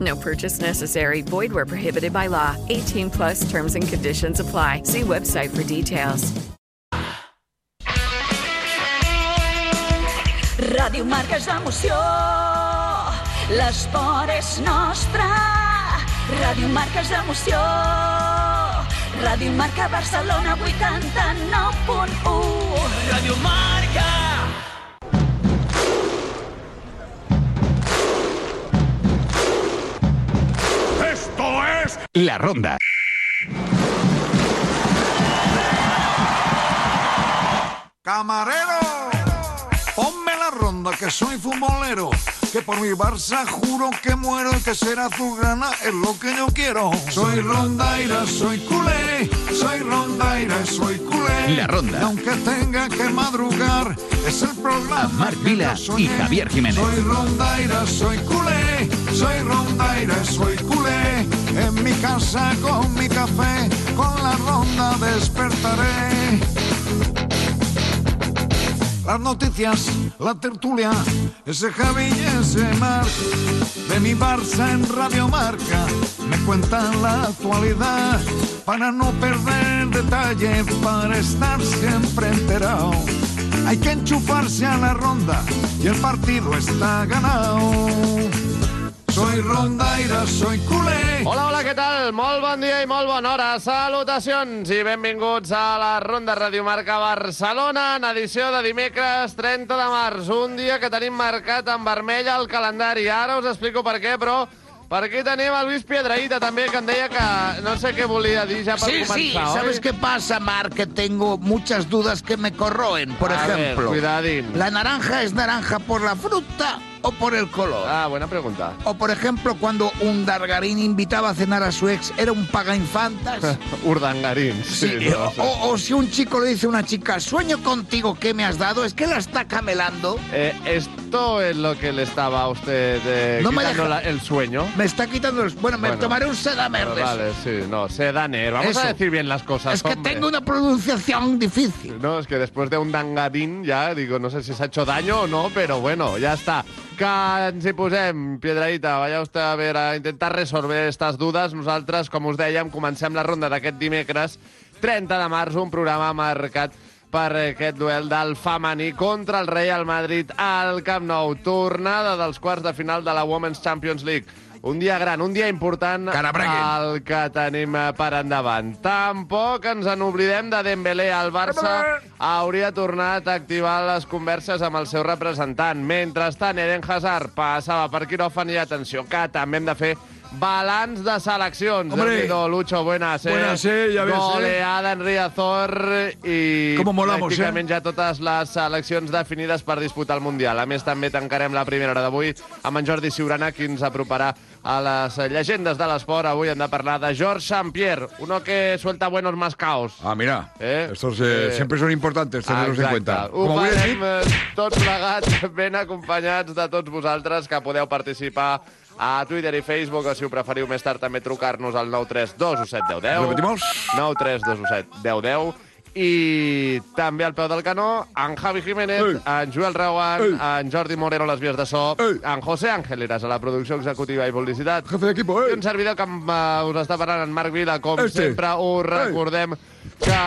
No purchase necessary. Void where prohibited by law. 18 plus terms and conditions apply. See website for details. Ràdio Marca és emoció, l'esport és nostre. Ràdio Marca és emoció, Ràdio Marca Barcelona 89.1. Ràdio Marca. La Ronda. Camarero, ponme la ronda que soy futbolero. Que por mi Barça juro que muero y que ser azulgrana es lo que yo quiero. Soy rondaira, soy culé, soy rondaira, soy culé. La Ronda. Y aunque tenga que madrugar, es el programa. Marc que Vila y Javier Jiménez. Soy rondaira, soy culé, soy rondaira, soy culé. Casa con mi café, con la ronda despertaré. Las noticias, la tertulia, ese Javi y ese Marc. De mi Barça en Radio Marca, me cuentan la actualidad. Para no perder detalle, para estar siempre enterado. Hay que enchufarse a la ronda y el partido está ganado. Soy rondaira, soy culé. Hola, hola, què tal? Molt bon dia i molt bona hora. Salutacions i benvinguts a la Ronda Radio Marca Barcelona en edició de dimecres 30 de març. Un dia que tenim marcat en vermell al calendari. Ara us explico per què, però per aquí tenim el Luis Piedraíta també, que em deia que no sé què volia dir ja per Sí, començar, sí, oi? ¿sabes qué pasa, Marc? Que tengo muchas dudas que me corroen. Por A ver, ejemplo, cuidadín. ¿la naranja es naranja por la fruta o por el color? Ah, buena pregunta. O, por ejemplo, cuando un dargarín invitaba a cenar a su ex, ¿era un pagainfantas? Urdangarín. Sí, Sí, no o, o- o si un chico le dice a una chica, sueño contigo, ¿qué me has dado? Es que la está camelando. Eh, esto es lo que le estaba a usted eh, No me quitando deja- la- el sueño. Me está quitando el... Bueno, me Bueno. tomaré un sedamer de Vale, sí, no, Sedaner. Vamos Eso. a decir bien las cosas, Es que hombre. tengo una pronunciación difícil. No, es que después de un dangadín ya, digo, no sé si s'ha hecho daño o no, pero bueno, ya está. Que ens hi posem, Piedraïta, usted a ver, a intentar resolver estas dudes. Nosaltres, com us dèiem, comencem la ronda d'aquest dimecres, 30 de març, un programa marcat per aquest duel del femení contra el Real Madrid al Camp Nou. Tornada dels quarts de final de la Women's Champions League. Un dia gran, un dia important el que tenim eh, per endavant. Tampoc ens en oblidem de Dembélé. El Barça hauria tornat a activar les converses amb el seu representant. Mentrestant, Eden Hazard passava per quiròfan i atenció, que també hem de fer balanç de seleccions. Hombre. Déu-n'hi-do, Lucho, buenas, eh? Buenas, eh, ya ves, eh. Goleada en Riazor i Com molamos, eh? pràcticament ja totes les seleccions definides per disputar el Mundial. A més, també tancarem la primera hora d'avui amb en Jordi Siurana, qui ens aproparà a les llegendes de l'esport. Avui hem de parlar de George St. Pierre, uno que suelta buenos mascaos. Ah, mira, Eh? estos eh, Eh, siempre son importantes tenerlos en cuenta. Ho Como decir, farem eh, tots plegats, ben acompanyats de tots vosaltres, que podeu participar a Twitter i Facebook, o si ho preferiu més tard també trucar-nos al 93217 1010. Repetimos. 93217 1010. I també al peu del canó, en Javi Jiménez, Ei. en Joel Rauan, Ei. en Jordi Moreno a les vies de so, Ei. en José Ángeleras a la producció executiva i publicitat, jefe d'equipo, i eh. un servidor que eh, us està parlant, en Marc Vila, com Este. sempre us recordem que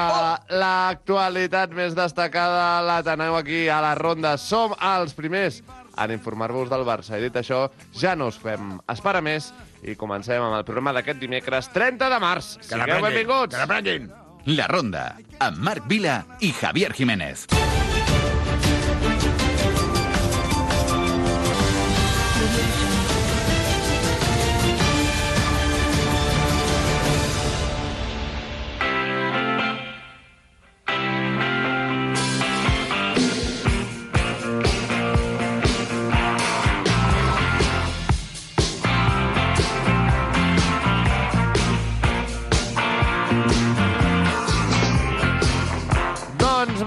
l'actualitat més destacada la teniu aquí a la ronda. Som els primers en informar-vos del Barça. I dit això, ja no us fem esperar més i comencem amb el programa d'aquest dimecres 30 de març. Que Sigueu benvinguts. que la prenguin. La Ronda, amb Marc Vila i Javier Jiménez.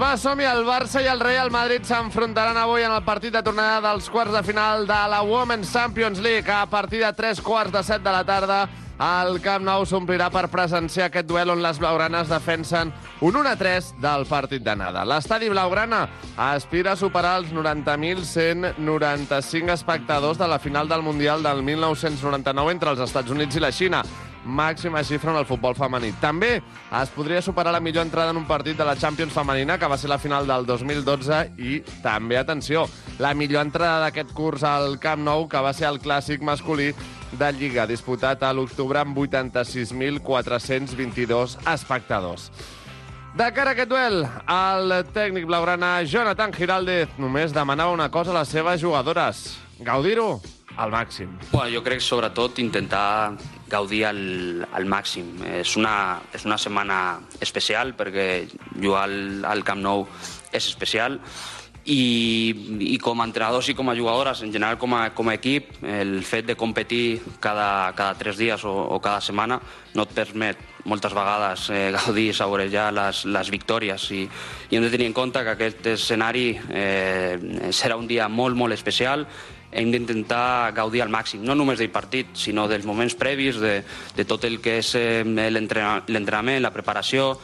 Va, som-hi. El Barça i el Real Madrid s'enfrontaran avui en el partit de tornada dels quarts de final de la Women's Champions League. A partir de tres quarts de set de la tarda, el Camp Nou s'omplirà per presenciar aquest duel on les blaugranes defensen un 1-3 del partit d'anada. L'estadi blaugrana aspira a superar els 90.195 espectadors de la final del Mundial del 1999 entre els Estats Units i la Xina màxima xifra en el futbol femení. També es podria superar la millor entrada en un partit de la Champions femenina, que va ser la final del 2012, i també, atenció, la millor entrada d'aquest curs al Camp Nou, que va ser el clàssic masculí de Lliga, disputat a l'octubre amb 86.422 espectadors. De cara a aquest duel, el tècnic blaugrana Jonathan Giraldez només demanava una cosa a les seves jugadores, gaudir-ho al màxim. Bueno, jo crec sobretot intentar gaudir al, al màxim. És una, és una setmana especial perquè jugar al, al Camp Nou és especial i, i com a entrenadors i com a jugadores, en general com a, com a equip, el fet de competir cada, cada tres dies o, o cada setmana no et permet moltes vegades eh, gaudir i saborejar les, les victòries i, i hem de tenir en compte que aquest escenari eh, serà un dia molt, molt especial hem d'intentar gaudir al màxim, no només del partit, sinó dels moments previs, de, de tot el que és eh, l'entrena- l'entrenament, la preparació,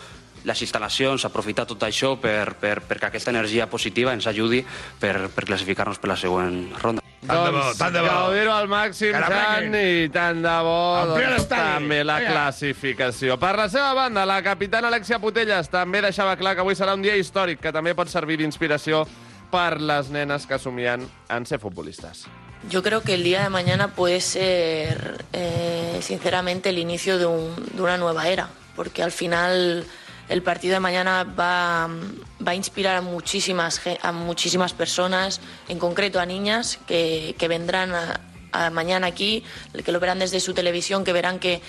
les instal·lacions, aprofitar tot això per, per, perquè aquesta energia positiva ens ajudi per, per classificar-nos per la següent ronda. Tant de bo, tant de bo. Gaudir-ho al màxim, Jan, i tant de bo doncs, també la Vinga. classificació. Per la seva banda, la capitana Alexia Putelles també deixava clar que avui serà un dia històric, que també pot servir d'inspiració per les nenes que somien en ser futbolistes. Yo creo que el día de mañana puede ser, eh, sinceramente, el inicio de, un- de una nueva era, porque al final el partido de mañana va, a inspirar a muchísimas, a muchísimas personas, en concreto a niñas que, vendrán mañana aquí, que lo verán desde su televisión, que verán que,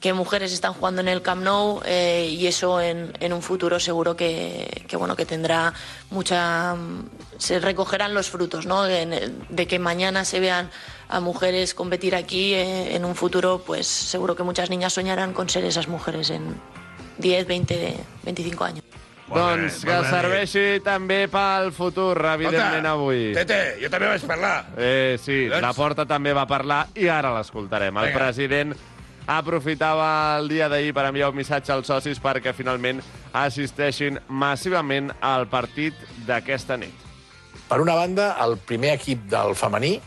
que mujeres están jugando en el Camp Nou eh, y eso en, en un futuro seguro que, que, bueno que tendrá mucha se recogerán los frutos ¿no? El- de que mañana se vean a mujeres competir aquí eh, en un futuro pues seguro que muchas niñas soñarán con ser esas mujeres en 10, 20, 25 años. doncs que molt bé, serveixi també pel futur, evidentment, Escolta, avui. Tete, jo també vaig parlar. Eh, sí, Doncs- la Porta també va parlar i ara l'escoltarem. El president aprofitava el dia d'ahir per enviar un missatge als socis perquè finalment assisteixin massivament al partit d'aquesta nit. Per una banda, el primer equip del femení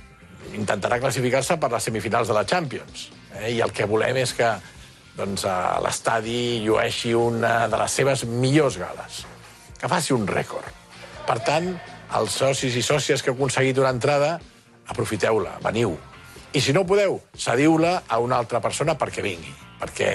intentarà classificar-se per les semifinals de la Champions. Eh? I el que volem és que doncs, l'estadi llueixi una de les seves millors gales, que faci un rècord. Per tant, els socis i sòcies que heu aconseguit una entrada, aprofiteu-la, veniu. I si no podeu, cediu-la a una altra persona perquè vingui, perquè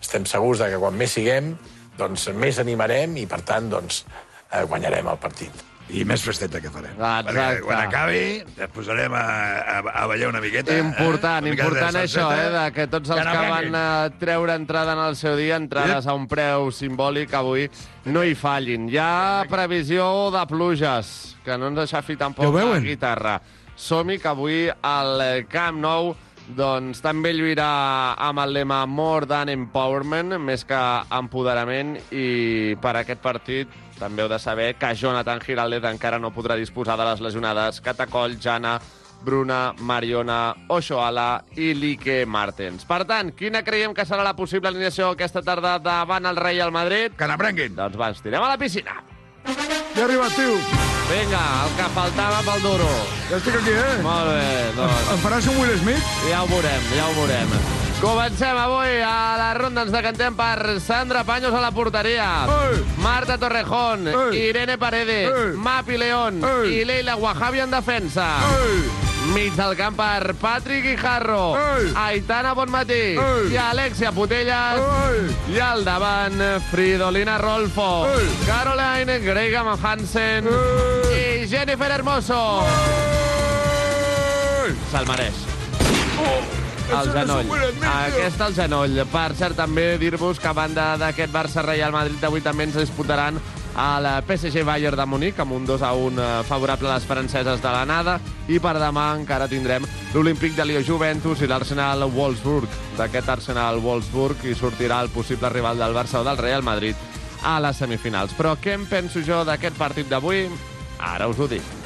estem segurs de que quan més siguem, doncs més animarem i, per tant, doncs, eh, guanyarem el partit. I més festeta que farem. Exacte. Perquè quan acabi, ens posarem a, a, a ballar una miqueta. Important, eh? Una miqueta important de això, eh, de que tots els Que que n'aprenguin. van eh, treure entrada en el seu dia, entrades a un preu simbòlic, avui no hi fallin. Hi ha previsió de pluges, que no ens deixa fi Ja tampoc ho la veuen? guitarra. Som-hi, que avui al Camp Nou doncs, també lluirà amb el lema More Than Empowerment, més que empoderament, i per aquest partit també heu de saber que Jonathan Giraldez encara no podrà disposar de les lesionades Catacoll, Jana, Bruna, Mariona, Oshoala i Lique Martens. Per tant, quina creiem que serà la possible alineació aquesta tarda davant el Real Madrid? Que n'aprenguin. Doncs va, ens tirem a la piscina. Ja ha arribat, tio. Vinga, el que faltava pel duro. Ja estic aquí, eh? Molt bé, doncs Em faràs un Will Smith? ja ho veurem, ja ho veurem. Comencem avui a la ronda. Ens decantem per Sandra Paños a la porteria. Marta Torrejón, Irene Paredes, Mapi León i Leila Wahabi en defensa. Mig del camp per Patrick Guijarro, Aitana Bonmatí. I Alexia Putellas. I al davant, Fridolina Rolfo, Caroline Graham Hansen. I Jennifer Hermoso. Se'l mereix. El genoll. Aquest al genoll. Per cert, també dir-vos que a banda d'aquest Barça-Real Madrid d'avui també ens disputaran al PSG Bayern de Munic amb un 2 a 1 favorable a les franceses de l'anada i per demà encara tindrem l'Olímpic de Lió Juventus i l'Arsenal Wolfsburg. D'aquest Arsenal Wolfsburg i sortirà el possible rival del Barça o del Real Madrid a les semifinals. Però què em penso jo d'aquest partit d'avui? Ara us ho dic.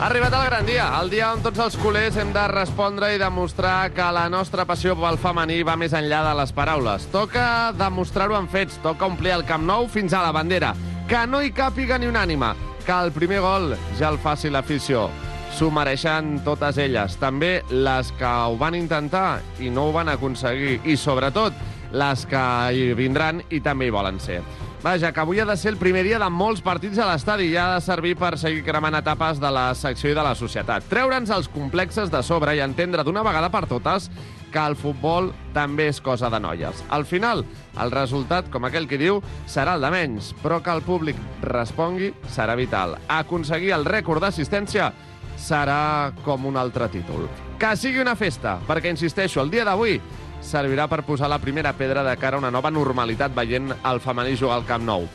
Ha arribat el gran dia, el dia on tots els culers hem de respondre i demostrar que la nostra passió pel femení va més enllà de les paraules. Toca demostrar-ho en fets, toca omplir el Camp Nou fins a la bandera, que no hi càpiga ni una ànima, que el primer gol ja el faci l'afició. S'ho mereixen totes elles, també les que ho van intentar i no ho van aconseguir, i sobretot les que hi vindran i també hi volen ser. Vaja, que avui ha de ser el primer dia de molts partits a l'estadi i ha de servir per seguir cremant etapes de la secció i de la societat. Treure'ns els complexes de sobre i entendre d'una vegada per totes que el futbol també és cosa de noies. Al final, el resultat, com aquell que diu, serà el de menys, però que el públic respongui serà vital. Aconseguir el rècord d'assistència serà com un altre títol. Que sigui una festa, perquè, insisteixo, el dia d'avui servirà per posar la primera pedra de cara a una nova normalitat veient el femení jugar al Camp Nou.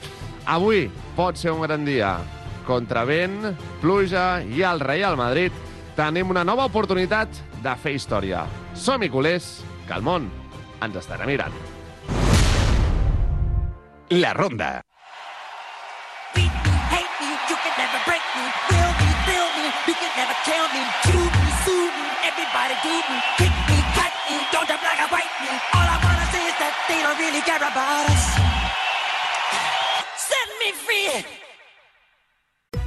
Avui pot ser un gran dia. Contra vent, pluja i el Real Madrid tenim una nova oportunitat de fer història. Som-hi, culers, que el món ens estarà mirant. La Ronda. everybody do me. Kick me, don't jump like a white. All I wanna is that they don't really care about us. Set me free.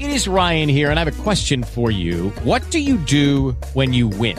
It is Ryan here, and I have a question for you. What do you do when you win?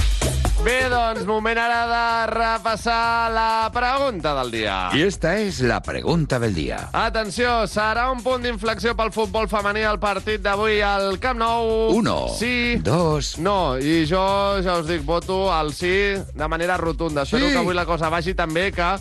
Bé, doncs, moment ara de repassar la pregunta del dia. Y esta es la pregunta del día. Atenció, serà un punt d'inflexió pel futbol femení al partit d'avui al Camp Nou. Uno, Sí. dos... No, i jo ja us dic, voto al sí de manera rotunda. Espero Sí. que avui la cosa vagi també que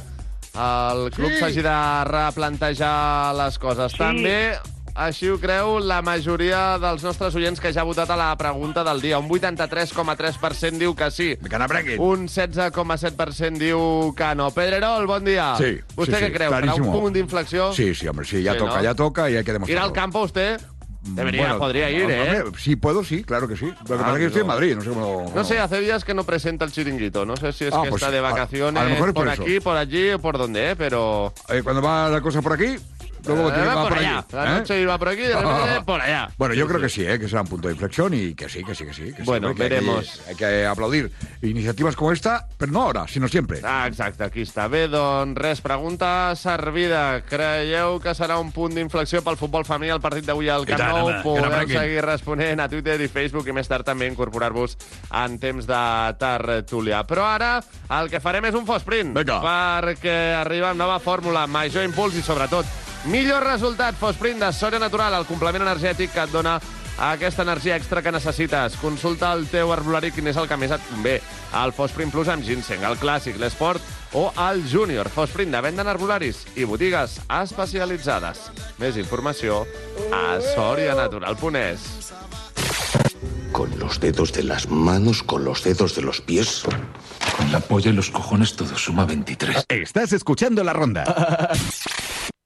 el club Sí. s'hagi de replantejar les coses. Sí. També així ho creu la majoria dels nostres oients que ja ha votat a la pregunta del dia. Un 83,3% diu que sí. Que n'aprenguin. Un 16,7% diu que no. Pedrerol, bon dia. Sí, ¿Usted sí, qué sí, creu? ¿Será un punt d'inflexió? Sí, sí, hombre, sí, ya Sí, toca, ¿no? ya toca y hay que ¿Ir demostrarlo. al campo usted? Debería, Bueno, podría ir, ¿eh? Sí puedo, sí, claro que sí. Lo que Ah, pasa es que yo estoy en Madrid, no sé cómo... No sé, hace días que no presenta el chiringuito. No sé si es Ah, que pues, está de a- vacaciones a lo mejor es por, por aquí, por allí o por donde, ¿eh? Pero... Eh, cuando va la cosa por aquí, luego Eh, va por por allá. allí. La ¿eh? noche iba por aquí, de repente por allá. Bueno, yo Sí, creo sí. que sí, ¿eh? que será un punto de inflexión y que sí, que sí, que sí. que sí, Bueno, hombre, que hay que- veremos. Hay que, aplaudir iniciativas como esta, pero no ahora, sino siempre. Ah, exacte, aquí està. Bé, doncs res, pregunta servida. Creieu que serà un punt d'inflexió pel futbol femení al partit d'avui al Camp Nou? Podeu seguir responent a Twitter i Facebook i més tard també incorporar-vos en temps de tertúlia. Però ara el que farem és un Fosprint, Vinga. perquè arriba amb nova fórmula, major impuls i sobretot millor resultat. Fosprint de Sòria Natural, el complement energètic que et dona aquesta energia extra que necessites. Consulta el teu herbolari quin és el que més et convé. El Fosprint Plus amb ginseng, el clàssic, l'esport o el júnior. Fosprint de venda en herbolaris i botigues especialitzades. Més informació a sorianatural.es. Con los dedos de las manos, con los dedos de los pies. Con la polla y los cojones todo suma 23. Estás escuchando la ronda.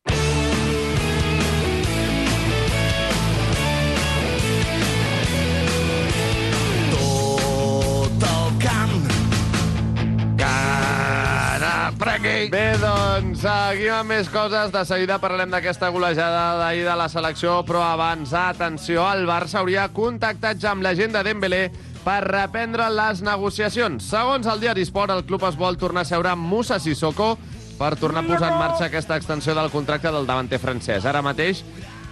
Bé, doncs, seguim amb més coses. De seguida parlarem d'aquesta golejada d'ahir de la selecció, però abans, atenció, el Barça hauria contactat ja amb la gent de Dembélé per reprendre les negociacions. Segons el diari Sport, el club es vol tornar a seure amb Musa Sissoko per tornar a posar en marxa aquesta extensió del contracte del davanter francès. Ara mateix,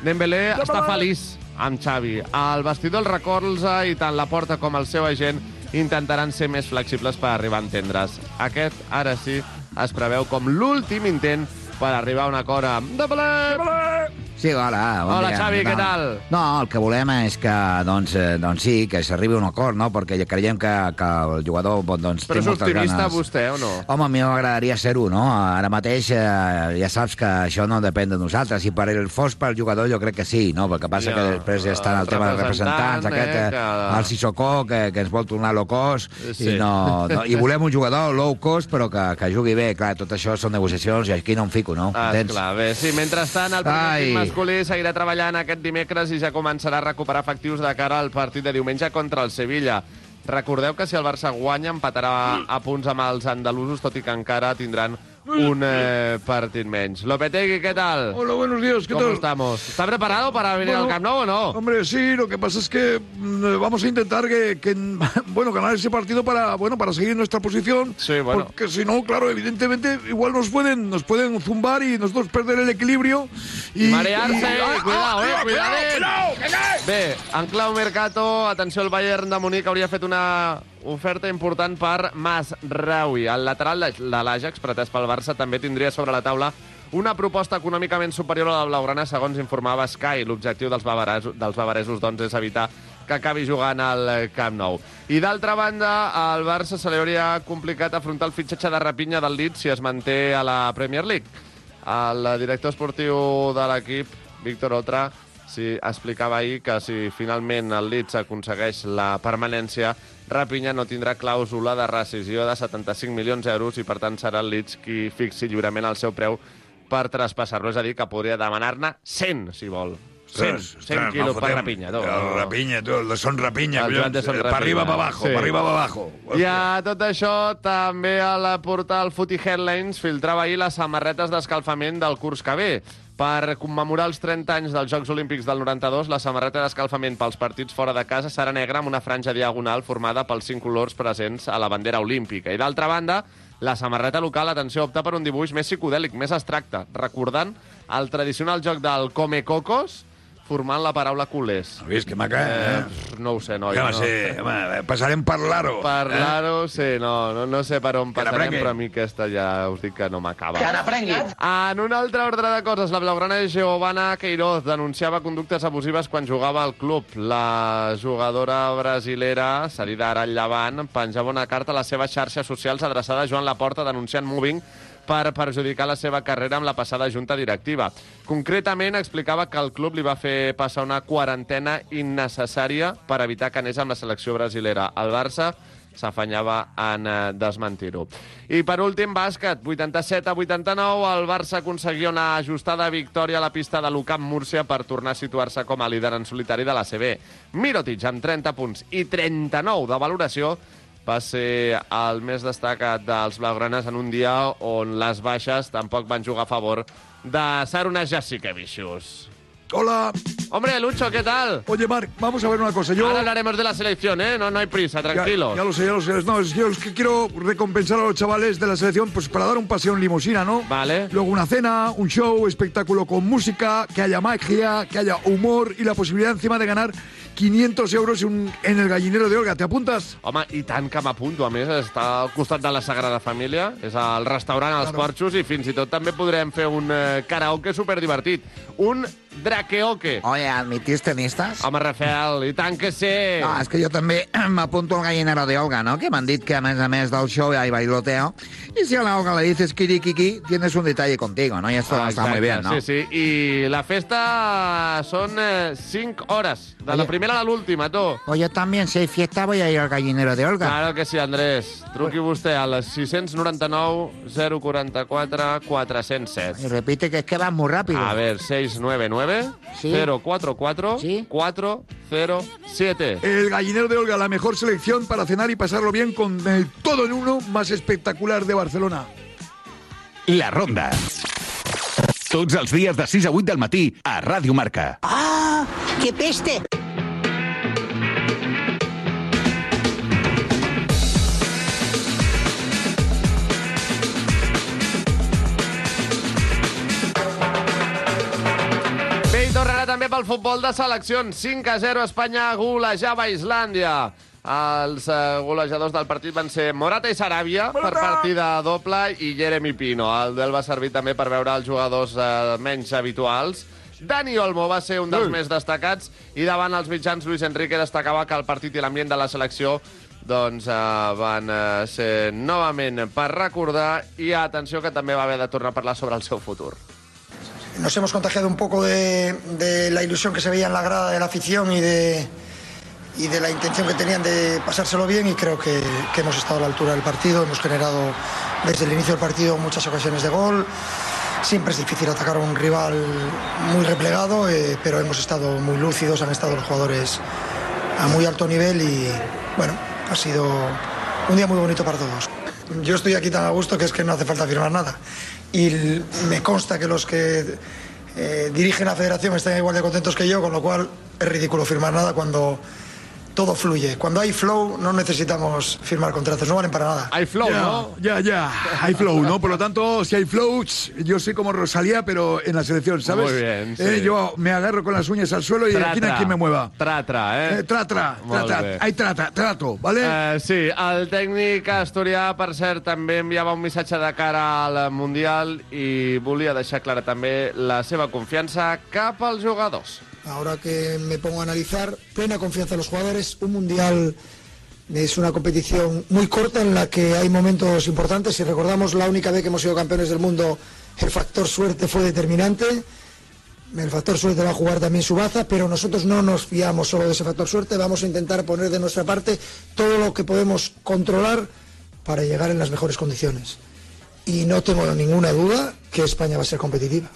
Dembélé està feliç amb Xavi. El vestidor el recolza i tant la porta com el seu agent intentaran ser més flexibles per arribar a entendre's. Aquest, ara sí, es preveu com l'últim intent per arribar a un acord amb Dembélé! Sí, hola. Bon Hola, dia, Xavi, què tal? No, el que volem és que, doncs, eh, doncs sí, que s'arribi a un acord, no? Perquè creiem que, que el jugador doncs, Però té és moltes optimista ganes. vostè, o no? Home, a mi m'agradaria ser-ho, no? Ara mateix eh, ja saps que això no depèn de nosaltres. Si per el fos pel jugador jo crec que sí, no? Perquè passa Ja, que després ja està el el tema dels representants, representant, aquest, eh, eh, que- el Sissoko, que, que ens vol tornar low cost, Sí. i, no, no, i volem un jugador low cost, però que, que jugui bé. Clar, tot això són negociacions i aquí no em fico, no? Ah, Entens? esclar, bé, sí, mentrestant, el primer Ai. Masculí seguirà treballant aquest dimecres i ja començarà a recuperar efectius de cara al partit de diumenge contra el Sevilla. Recordeu que si el Barça guanya empatarà a punts amb els andalusos, tot i que encara tindran un eh, partit menys. Lopetegui, ¿qué tal? Hola, buenos días, ¿qué ¿Cómo tal? estamos? ¿Está preparado para venir Bueno, al Camp Nou o no? Hombre, sí, lo que pasa es que mm, vamos a intentar que, que, bueno, ganar ese partido para, bueno, para seguir nuestra posición. Sí, bueno. Porque si no, claro, evidentemente, igual nos pueden, nos pueden zumbar y nosotros perder el equilibrio. Y, Marearse, y- eh, cuidado, eh, cuidado, cuidadet. cuidado, que cae. Bé, en clau Mercato, atenció, el Bayern de Munic hauria fet una oferta important per Masraoui. El lateral de l'Ajax, pretès pel Barça, també tindria sobre la taula una proposta econòmicament superior a la blaugrana, segons informava Sky. L'objectiu dels, bavaresos, dels bavaresos doncs, és evitar que acabi jugant al Camp Nou. I d'altra banda, al Barça se li hauria complicat afrontar el fitxatge de Rapinya del Leeds si es manté a la Premier League. El director esportiu de l'equip, Víctor Otra, sí, explicava ahir que si finalment el Leeds aconsegueix la permanència, Rapinya no tindrà clàusula de rescisió de 75 milions d'euros i, per tant, serà el Leeds qui fixi lliurement el seu preu per traspassar-lo. És a dir, que podria demanar-ne 100, si vol. 100, 100 quilos per Rapinya. tu. El Rapinya, tu, el de Son Rapinya. El Joan de Son arriba, Rapinya, para abajo, sí. para arriba, para abajo. I a tot això, també a la portal Footy Headlines filtrava ahir les samarretes d'escalfament del curs que ve. Per commemorar els 30 anys dels Jocs Olímpics del 92, la samarreta d'escalfament pels partits fora de casa serà negra amb una franja diagonal formada pels cinc colors presents a la bandera olímpica. I d'altra banda, la samarreta local, atenció, opta per un dibuix més psicodèlic, més abstracte, recordant el tradicional joc del Come Cocos, formant la paraula culers. Vist que maca, eh? pff, No ho sé, noi. Que va no. ser, home, passarem per l'aro. Parlar-ho, sí, no, no, no sé per on passarem, n'aprengui. però a mi aquesta ja us dic que no m'acaba. Que n'aprengui. En un altre ordre de coses, la blaugrana Giovanna Queiroz denunciava conductes abusives quan jugava al club. La jugadora brasilera, cedida ara al Llevant, penjava una carta a les seves xarxes socials adreçada a Joan Laporta denunciant moving per perjudicar la seva carrera amb la passada junta directiva. Concretament, explicava que el club li va fer passar una quarantena innecessària per evitar que anés amb la selecció brasilera. El Barça s'afanyava en eh, desmentir-ho. I per últim, bàsquet, 87 a 89, el Barça aconseguia una ajustada victòria a la pista de l'UCAM Múrcia per tornar a situar-se com a líder en solitari de la CB. Mirotic, amb 30 punts i 39 de valoració, va ser el més destacat dels blaugranes en un dia on les baixes tampoc van jugar a favor de Sarunas Jassikevicius. Hola. Hombre, Lucho, ¿qué tal? Oye, Marc, vamos a ver una cosa. Yo... Ahora hablaremos de la selección, ¿eh? No, no hay prisa, Ya- tranquilos. Ya, lo sé, ya lo sé. No, es yo es que quiero recompensar a los chavales de la selección pues para dar un paseo en limusina, ¿no? Vale. Luego una cena, un show, espectáculo con música, que haya magia, que haya humor y la posibilidad encima de ganar 500 euros en, un- en el gallinero de Olga. ¿Te apuntas? Home, i tant que m'apunto. A més, està al costat de la Sagrada Família, és al restaurant als Porxos, i fins i tot també podrem fer un eh, karaoke superdivertit. Un draqueoke. Oye, ¿admitís tenistas? Home, Rafael, i tant que sé. No, és que jo també m'apunto al gallinero de Olga, ¿no? Que m'han dit que a més a més del show hay bailoteo. Y si a la Olga le dices kiki, tienes un detalle contigo, ¿no? Y esto Ah, está muy exacte, bien, ¿no? Sí, sí. I la festa són 5 hores, de la Oye. Primera a l'última, tu. Pues yo también, si hay fiesta, voy a ir al gallinero de Olga. Claro que sí, Andrés. Truqui vostè a les 699 044 407. Y repite que es que vas muy rápido. A ver, 699 Sí. 044 407. El gallinero de Olga, la mejor selección para cenar y pasarlo bien con el todo en uno más espectacular de Barcelona. La Ronda. Tots els dies de 6 a 8 del matí a Ràdio Marca. ¡Ah! ¡Qué peste! Tornarà també pel futbol de seleccions. 5 a 0, Espanya golejava Islàndia. Els eh, golejadors del partit van ser Morata i Saràbia per partida doble i Jeremy Pino. El duel va servir també per veure els jugadors eh, menys habituals. Dani Olmo va ser un dels Ui. més destacats i davant els mitjans Luis Enrique destacava que el partit i l'ambient de la selecció doncs, eh, van eh, ser novament per recordar i atenció que també va haver de tornar a parlar sobre el seu futur. Nos hemos contagiado un poco de, la ilusión que se veía en la grada de la afición y de, la intención que tenían de pasárselo bien y creo que, que hemos estado a la altura del partido. Hemos generado desde el inicio del partido muchas ocasiones de gol. Siempre es difícil atacar a un rival muy replegado, eh, pero hemos estado muy lúcidos, han estado los jugadores a muy alto nivel y bueno, ha sido un día muy bonito para todos. Yo estoy aquí tan a gusto que es que no hace falta firmar nada. Y me consta que los que eh, dirigen la federación están igual de contentos que yo, con lo cual es ridículo firmar nada cuando todo fluye. Cuando hay flow no necesitamos firmar contratos, no valen para nada. Hay flow, Ya, Ya, ya, hay flow, ¿no? Por lo tanto, si hay flow, ch, yo soy como Rosalía, pero en la selección, ¿sabes? Muy bien, sí. Eh, yo me agarro con las uñas al suelo y aquí no hay quien me mueva. Tra-tra, eh? Eh, tra-tra, Molt tra-tra, bé. hay trata, trato, ¿vale? Eh, sí, el tècnic asturià, per cert, també enviava un missatge de cara al Mundial i volia deixar clara també la seva confiança cap als jugadors. Ahora que me pongo a analizar, plena confianza en los jugadores. Un mundial es una competición muy corta en la que hay momentos importantes. Si recordamos la única vez que hemos sido campeones del mundo, el factor suerte fue determinante. El factor suerte va a jugar también su baza, pero nosotros no nos fiamos solo de ese factor suerte. Vamos a intentar poner de nuestra parte todo lo que podemos controlar para llegar en las mejores condiciones. Y no tengo ninguna duda que España va a ser competitiva.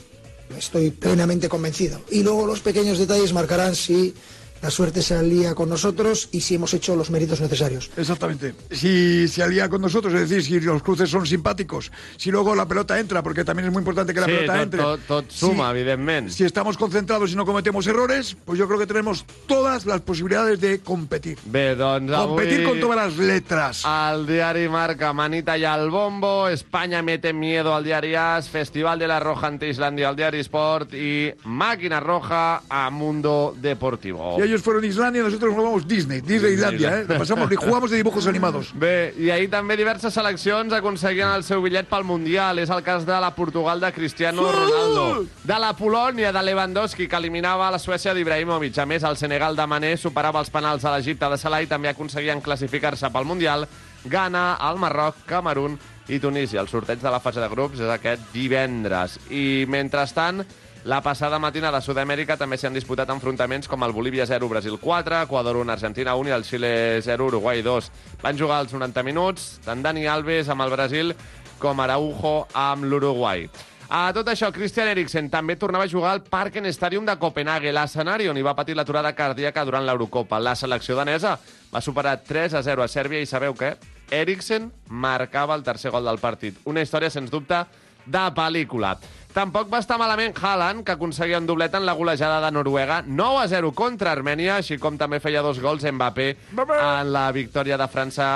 Estoy plenamente convencido. Y luego los pequeños detalles marcarán si la suerte se alía con nosotros y si hemos hecho los méritos necesarios. Exactamente. Si se alía con nosotros, es decir, si los cruces son simpáticos, si luego la pelota entra, porque también es muy importante que la sí, pelota tot, entre. tot, tot suma, evidentment. Si estamos concentrados y no cometemos errores, pues yo creo que tenemos todas las posibilidades de competir. Bé, doncs Competir avui... con todas las letras. El diari marca Manita y al bombo, España mete miedo al diari As, Festival de la Roja ante Islandia al diari Sport y Máquina Roja a Mundo Deportivo. Ellos fueron Islandia nosotros nos vamos Disney, Disney Islandia, ¿eh? Pasamos y jugamos de dibujos animados. Bé, i ahir també diverses seleccions aconseguien el seu bitllet pel Mundial. És el cas de la Portugal de Cristiano Ronaldo. De la Polònia de Lewandowski, que eliminava la Suècia d'Ibrahimovic. A més, el Senegal de Mané superava els penals a l'Egipte de Salah i també aconseguien classificar-se pel Mundial. Ghana, el Marroc, Camerún i Tunísia. El sorteig de la fase de grups és aquest divendres. I, mentrestant, la passada matinada a Sud-amèrica també s'han disputat enfrontaments com el Bolívia 0, Brasil 4, Equador 1, Argentina 1 i el Xile 0, Uruguai 2. Van jugar els 90 minuts, tant Dani Alves amb el Brasil com Araujo amb l'Uruguai. A tot això, Christian Eriksen també tornava a jugar al Parken Stadium de Copenhague, l'escenari on hi va patir l'aturada cardíaca durant l'Eurocopa. La selecció danesa va superar 3 a 0 a Sèrbia i sabeu què? Eriksen marcava el tercer gol del partit. Una història, sens dubte, de pel·lícula. Tampoc va estar malament Haaland, que aconseguia un doblet en la golejada de Noruega, 9 a 0 contra Armènia, així com també feia dos gols Mbappé en la victòria de França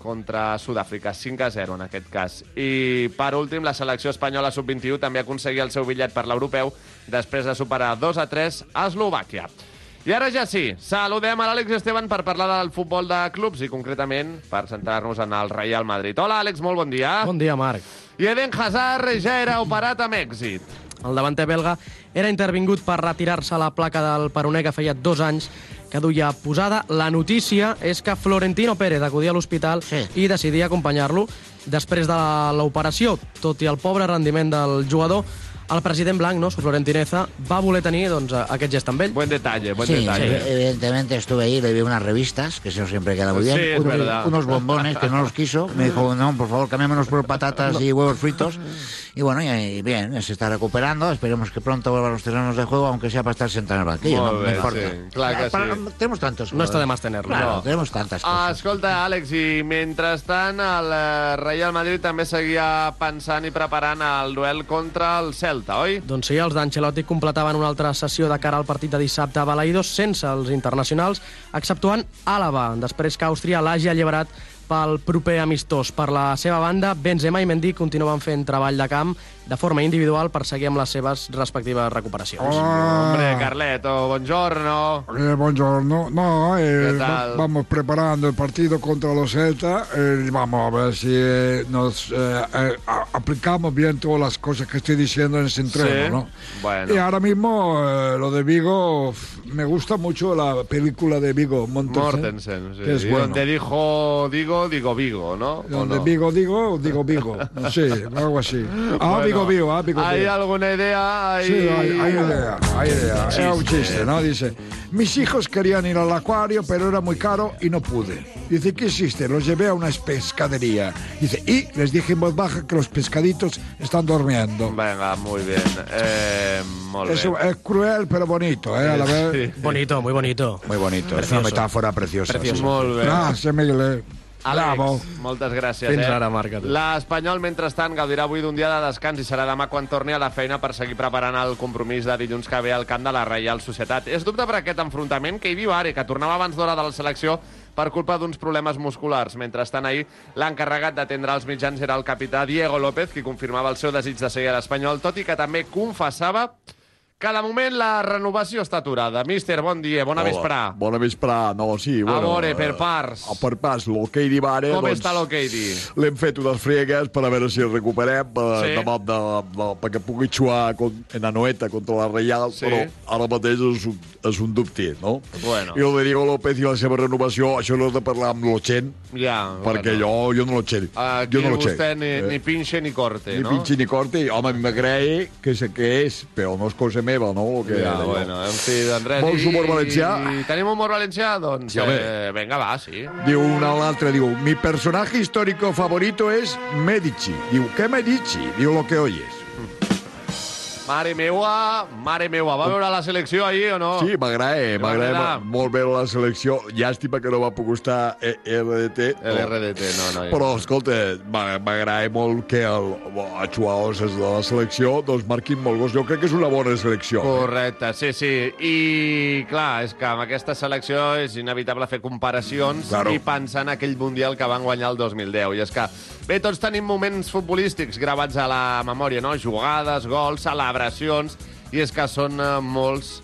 contra Sud-àfrica, 5 a 0 en aquest cas. I per últim, la selecció espanyola sub-21 també aconseguia el seu bitllet per l'europeu després de superar 2 a 3 a Eslovàquia. I ara ja sí, saludem a l'Àlex Esteban per parlar del futbol de clubs i concretament per centrar-nos en el Real Madrid. Hola, Àlex, molt bon dia. Bon dia, Marc. I Eden Hazard ja era operat amb èxit. El davanter belga era intervingut per retirar-se la placa del peroner que feia dos anys que duia posada. La notícia és que Florentino Pérez acudia a l'hospital sí. i decidia acompanyar-lo després de l'operació. Tot i el pobre rendiment del jugador, el president blanc, no, su Florentineza, va voler tenir doncs, aquest gest amb ell. Buen detalle, buen Sí, detalle. evidentemente estuve ahí, le vi unas revistas, que eso siempre queda muy bien. Sí, es Unos- verdad. Unos bombones que no los quiso. Me dijo, no, por favor, cambiémonos por patatas y huevos fritos. Y bueno, y, y bien, se está recuperando. Esperemos que pronto vuelvan los terrenos de juego, aunque sea para estar sentado en el banquillo. No, bé, no importa. sí, clar que Para- sí. Tenemos tantos. No está de más tenerlo. Claro, No. tenemos tantas cosas. Escolta, Àlex, i mentrestant el eh, Real Madrid també seguia pensant i preparant el duel contra el Celta, oi? Doncs sí, els d'Ancelotti completaven una altra sessió de cara al partit de dissabte a Balaïdos sense els internacionals, exceptuant Àlava, després que Àustria l'hagi alliberat pel proper amistós. Per la seva banda, Benzema i Mendy continuen fent treball de camp de forma individual per seguir amb les seves respectives recuperacions. Ah. Hombre, Carleto, buongiorno. Eh, buongiorno. No, eh, vamos preparando el partido contra los Celta. eh, y vamos a ver si eh, nos eh, eh, aplicamos bien todas las cosas que estoy diciendo en ese entreno, Sí. ¿no? Bueno. Y ahora mismo eh, lo de Vigo, me gusta mucho la película de Vigo, Mortensen. Mortensen, sí. que es bueno. donde dijo digo, digo Vigo, ¿no? ¿O Donde no? Vigo digo, digo Vigo. Sí, algo así. Ah, Bueno, Vigo Vigo, ah, Vigo ¿Hay Vigo. alguna idea? ¿Hay... Sí, hay, hay idea, hay idea. Chiste. Era un chiste, ¿no? Dice, mis hijos querían ir al acuario, pero era muy caro y no pude. Dice, ¿qué hiciste? Los llevé a una pescadería. Dice, y les dije en voz baja que los pescaditos están durmiendo. Venga, muy bien. Eh, Es, es cruel, pero bonito, ¿eh? A la vez. Sí. Bonito, muy bonito. Muy bonito, es Precioso. una metáfora preciosa. Precioso. sí. Molt bé. Gracias, Miguel. Àlex, Bravo. moltes gràcies. Fins eh? ara, Marc. L'Espanyol, mentrestant, gaudirà avui d'un dia de descans i serà demà quan torni a la feina per seguir preparant el compromís de dilluns que ve al camp de la Reial Societat. És dubte per aquest enfrontament que hi viu ara, que tornava abans d'hora de la selecció per culpa d'uns problemes musculars. Mentrestant, ahir, l'encarregat d'atendre els mitjans era el capità Diego López, qui confirmava el seu desig de seguir a l'Espanyol, tot i que també confessava que de moment la renovació està aturada. Míster, bon dia, bona Hola, vesprà. Bona vesprà, no, sí. A Bueno, veure, per eh, parts. a per parts, l'Okedi Vare... Com doncs, està l'Okedi? L'hem fet unes fregues per a veure si el recuperem per, Sí. demà de, de, perquè pugui jugar con, en Anoeta contra la Reial, Sí. però ara mateix és un, és un dubte, no? Bueno. I el de Diego López i la seva renovació, això l'has de parlar amb l'Ochen, Ja, perquè bueno. jo, jo no lo sé. Aquí jo no vostè ni, Eh, ni pinche ni corte, ni no? pinche ni corte, home, m'agrada que sé què és, però no és cosa meva, no? El Que Ja, bueno, en fi, doncs res. Vols i- humor valencià? I tenim humor valencià? Doncs, Sí, eh, vinga, va, sí. Diu una a l'altra, diu, mi personaje histórico favorito es Medici. Diu, ¿qué Medici? Diu, lo que oyes. Mare meua, mare meua. Va veure la selecció ahir o no? Sí, m'agrada, va m'agrada molt veure la selecció. Llàstima que no va poder estar eh, RDT. El RDT, no, no. Però, escolta, m'a- m'agrada molt que el, els jugadors de la selecció doncs, marquin molt gols. Jo crec que és una bona selecció. Correcte, sí, sí. I, clar, és que amb aquesta selecció és inevitable fer comparacions Claro. i pensar en aquell Mundial que van guanyar el 2010. I és que, bé, tots tenim moments futbolístics gravats a la memòria, no? Jugades, gols, celebracions, i és que són eh, molts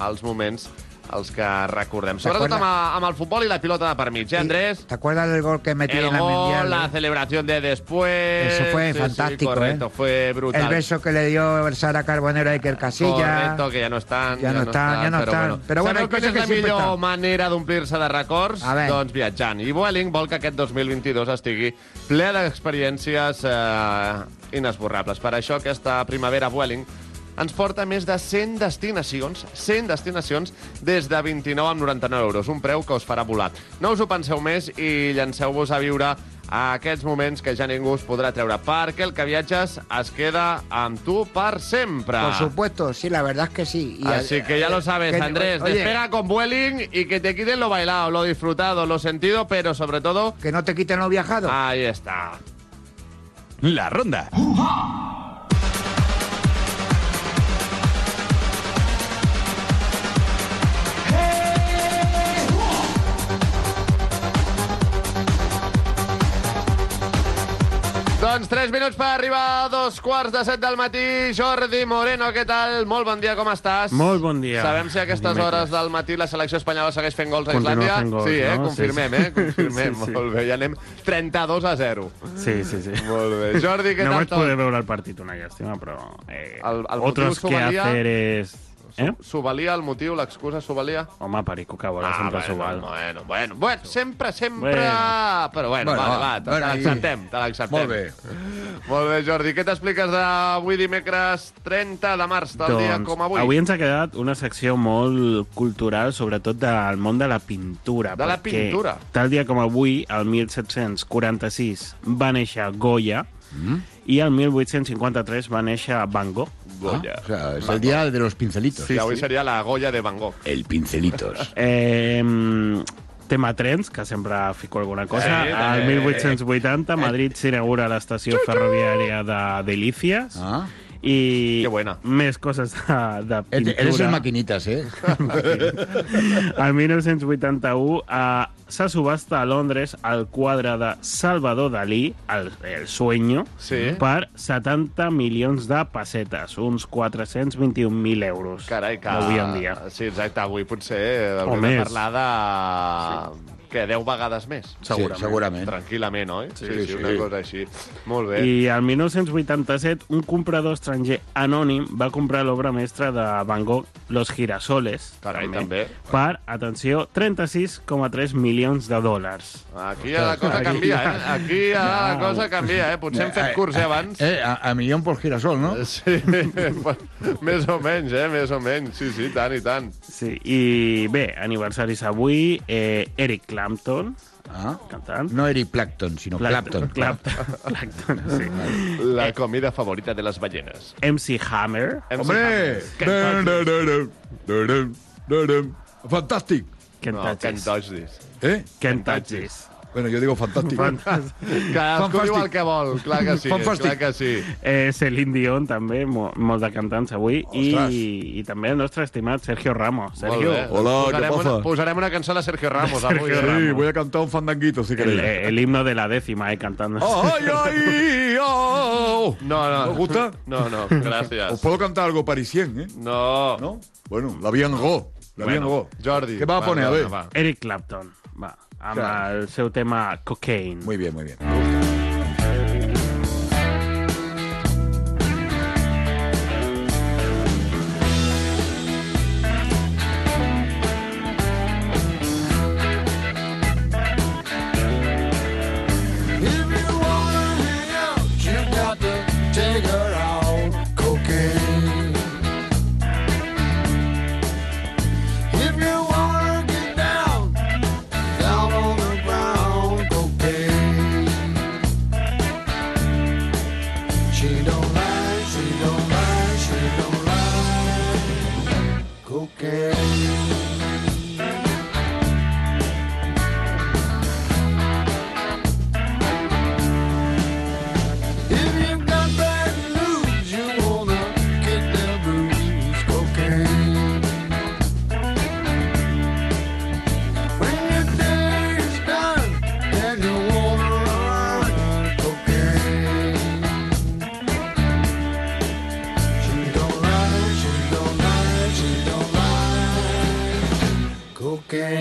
els moments els que recordem. Sobretot amb, amb el futbol i la pilota de per mig, eh, Andrés? ¿Te acuerdas del gol que metí El en la gol, Mundial? la celebración de después. Eso fue Sí, fantástico, Sí, correcto, ¿eh? fue brutal. El beso que le dio Sara Carbonero a Iker Casilla. Correcto, que ja no estan. Ja no estan, ja no però estan. Bueno. Però bueno, Sabeu quina és la millor están. manera d'omplir-se de records? Doncs viatjant. I Vueling vol que aquest 2022 estigui ple d'experiències eh, inesborrables. Per això aquesta primavera Vueling ens porta més de 100 destinacions, 100 destinacions des de 29 amb 99 euros, un preu que us farà volar. No us ho penseu més i llanceu-vos a viure a aquests moments que ja ningú us podrà treure, perquè el que viatges es queda amb tu per sempre. Por supuesto, sí, la verdad es que sí. Y Así a- que ya lo sabes, que- Andrés. oye, Despega con Vueling y que te quiten lo bailado, lo disfrutado, lo sentido, pero sobre todo... Que no te quiten lo viajado. Ahí está. La ronda. Doncs 3 minuts per arribar a dos quarts de set del matí. Jordi Moreno, què tal? Molt bon dia, com estàs? Molt bon dia. Sabem si a aquestes Dimecres. hores del matí la selecció espanyola segueix fent gols a Islàndia? gols, sí, eh? no? Confirmem, Sí, sí. eh? Confirmem. Sí, sí. Molt bé, ja anem 32 a 0. Sí, sí, sí. Molt bé. Jordi, què no tal vaig tot? poder veure el partit, una llàstima, però... Eh, El- el otros que valia? haceres Eh? S'ho valia el motiu, l'excusa s'ho valia? Home, Perico Cabola Ah, sempre s'ho bueno, val. bueno, bueno, bueno, sempre, sempre... Bueno. Però bueno, Bueno, va, va, va, te bueno, l'acceptem, te l'acceptem. Molt bé. Molt bé, Jordi. Què t'expliques d'avui dimecres 30 de març, del dia com avui? Doncs avui ens ha quedat una secció molt cultural, sobretot del món de la pintura. De la pintura. Tal dia com avui, el 1746, va néixer Goya, i el 1853 va néixer Van Gogh. Goya. O sea, es el día de los pincelitos. Sí, avui seria la Goya de Van Gogh. El pincelitos. Eh, tema trens, que sempre fico alguna cosa. Sí, el eh. 1880, Madrid s'inaugura l'estació ferroviària de Delicias. Ah. I Que buena. més coses de, de pintura. Eres el maquinitas, ¿eh? El 1981 eh, se subhasta a Londres el quadre de Salvador Dalí, El, el Sueño, Sí. per 70 milions de pessetes, uns 421.000 euros. Carai, que... Avui en dia. Sí, exacte, avui potser O haurem de parlar de... Què, 10 vegades més? Segurament. Sí, segurament. Tranquil·lament, oi? Sí, sí, sí. una cosa així. Molt bé. I el 1987, un comprador estranger anònim va comprar l'obra mestra de Van Gogh, Los Girasoles, Carai, també. per, atenció, 36,3 milions de dòlars. Aquí ja la cosa canvia, eh? Aquí ja la cosa canvia, eh? Potser hem fet curs, eh, abans. Eh, a, a millón por girasol, no? Sí, més o menys, eh? Més o menys. Sí, sí, tant i tant. Sí, i bé, aniversaris avui, eh, Eric Clapton, Ah. cantant. No Eric Plankton, sino Clapton. Clapton, Clapton, sí. La comida favorita de las ballenas. MC Hammer. MC Hombre! Hammer. Fantàstic. No, can't touch this. Eh? Can't touch this. Bueno, jo digo fantàstic. Cadascú diu el que vol, clar que sí, Fantàstic. clar que sí. Eh, Celine Dion, també, mo, molt de cantants avui. I, Ostres. I també el nostre estimat Sergio Ramos. Sergio. Hola, què posarem pasa? Una, posarem una cançó de Sergio Ramos Sergio avui. Ramos. Sí, voy a cantar un fandanguito, si el, queréis. el himno de la décima, eh, cantando. ¡Ay, ay, oh! No, no. ¿Os gusta? No, no, gracias. Os puedo cantar algo parisien, ¿eh? No. ¿No? Bueno, la Bien Go. La Bien Bueno, Go. Jordi. ¿Qué va a poner? A ver. va. Eric Clapton, va, amb Clar. el seu tema Cocaine. Muy bien, muy bien. que Okay.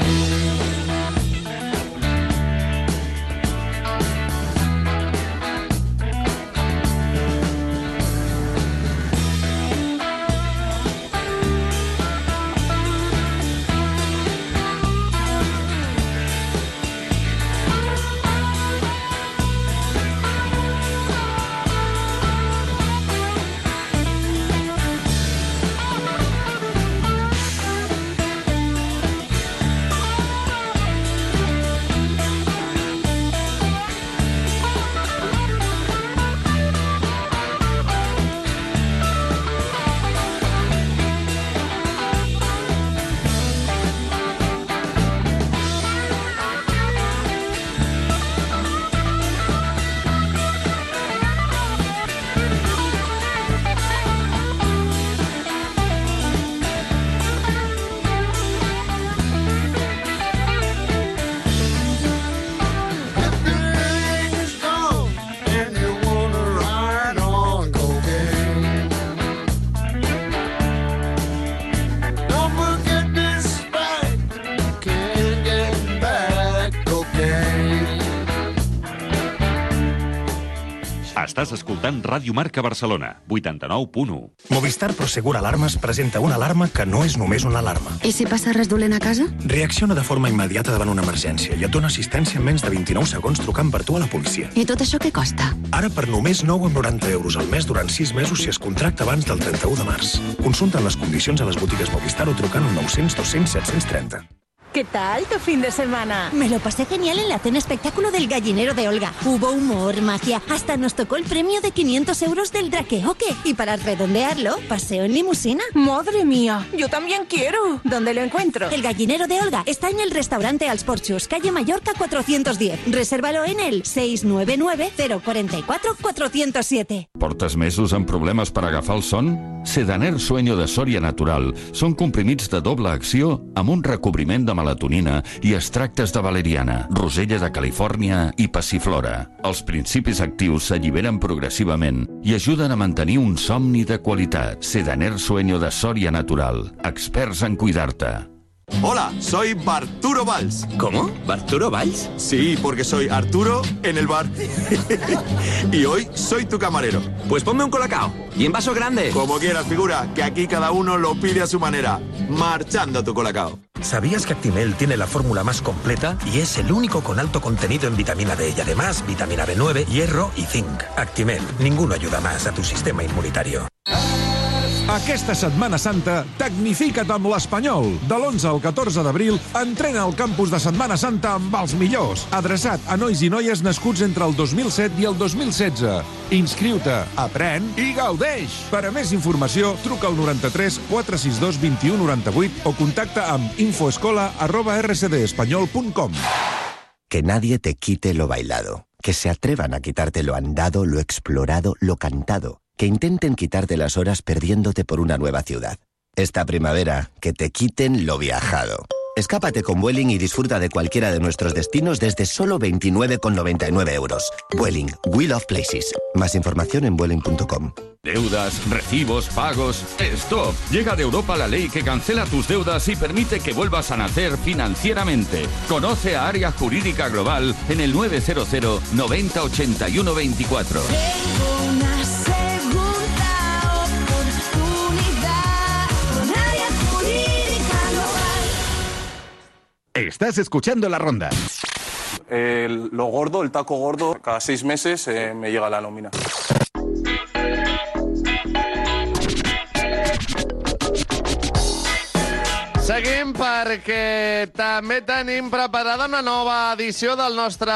Escoltant Ràdio Marca Barcelona, 89.1. Movistar Prosegur Alarmes presenta una alarma que no és només una alarma. I si passa res dolent a casa? Reacciona de forma immediata davant una emergència i et dona assistència en menys de 29 segons trucant per tu a la policia. I tot això què costa? Ara per només 9,90 euros al mes durant 6 mesos si es contracta abans del 31 de març. Consulta les condicions a les botigues Movistar o trucant al 900 200 730. ¿Qué tal tu fin de semana? Me lo pasé genial en la cena espectáculo del gallinero de Olga. Hubo humor, magia, hasta nos tocó el premio de 500 euros del Draqueoque. Y para redondearlo, paseo en limusina. Madre mía, yo también quiero. ¿Dónde lo encuentro? El gallinero de Olga está en el restaurante Als Porxos, calle Mallorca 410. Resérvalo en el 699 044 407. Portes mesos amb problemes per agafar el son? Sedaner Sueño de Sòria Natural són comprimits de doble acció amb un recobriment de melatonina i extractes de valeriana, rosella de Califòrnia i passiflora. Els principis actius s'alliberen progressivament i ajuden a mantenir un somni de qualitat. Sedaner Sueño de Sòria Natural. Experts en cuidar-te. Hola, soy Barturo Valls. ¿Cómo? ¿Barturo Valls? Sí, porque soy Arturo en el bar. y hoy soy tu camarero. Pues ponme un colacao. Y en vaso grande. Como quieras, figura, que aquí cada uno lo pide a su manera. Marchando tu colacao. ¿Sabías que Actimel tiene la fórmula más completa y es el único con alto contenido en vitamina D y además vitamina B9, hierro y zinc? Actimel, ninguno ayuda más a tu sistema inmunitario. Aquesta Setmana Santa, tecnifica't amb l'Espanyol. De l'11 al 14 d'abril, entrena al campus de Setmana Santa amb els millors. Adreçat a nois i noies nascuts entre el 2007 i el 2016. Inscriu-te, aprèn i gaudeix! Per a més informació, truca al 93 462 21 98 o contacta amb infoescola arroba rsdespanyol.com. Que nadie te quite lo bailado. Que se atrevan a quitarte lo andado, lo explorado, lo cantado. Que intenten quitarte las horas perdiéndote por una nueva ciudad. Esta primavera, que te quiten lo viajado. Escápate con Vueling y disfruta de cualquiera de nuestros destinos desde solo 29,99 euros. Vueling, We Love Places. Más información en vueling.com. Deudas, recibos, pagos. ¡Stop! Llega de Europa la ley que cancela tus deudas y permite que vuelvas a nacer financieramente. Conoce a Área Jurídica Global en el 900 90 81 24. Estás escuchando la ronda. El- lo gordo, el taco gordo, cada seis meses eh, me llega la nómina. Seguim perquè també tenim preparada una nova edició del nostre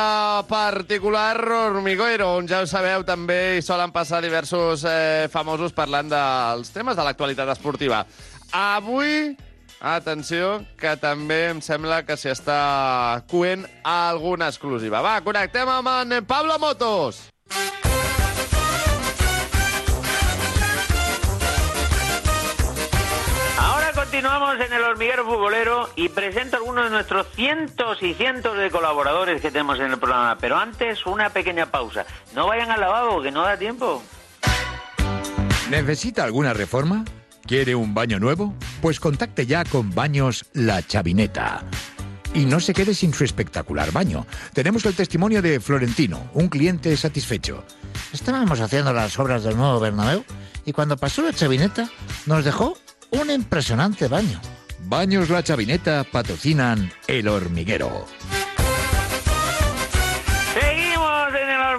particular Hormiguero, on ja ho sabeu, també hi solen passar diversos eh, famosos parlant dels temes de l'actualitat esportiva. Avui, atenció, que també em sembla que s'hi està coent alguna exclusiva. Va, connectem amb en Pablo Motos. Ahora continuamos en el hormiguero futbolero y presento algunos de nuestros cientos y cientos de colaboradores que tenemos en el programa. Pero antes, una pequeña pausa. No vayan al lavabo, que no da tiempo. ¿Necesita alguna reforma? ¿Quiere un baño nuevo? Pues contacte ya con Baños La Chavineta. Y no se quede sin su espectacular baño. Tenemos el testimonio de Florentino, un cliente satisfecho. Estábamos haciendo las obras del nuevo Bernabéu y cuando pasó la chavineta nos dejó un impresionante baño. Baños La Chavineta patrocinan El Hormiguero.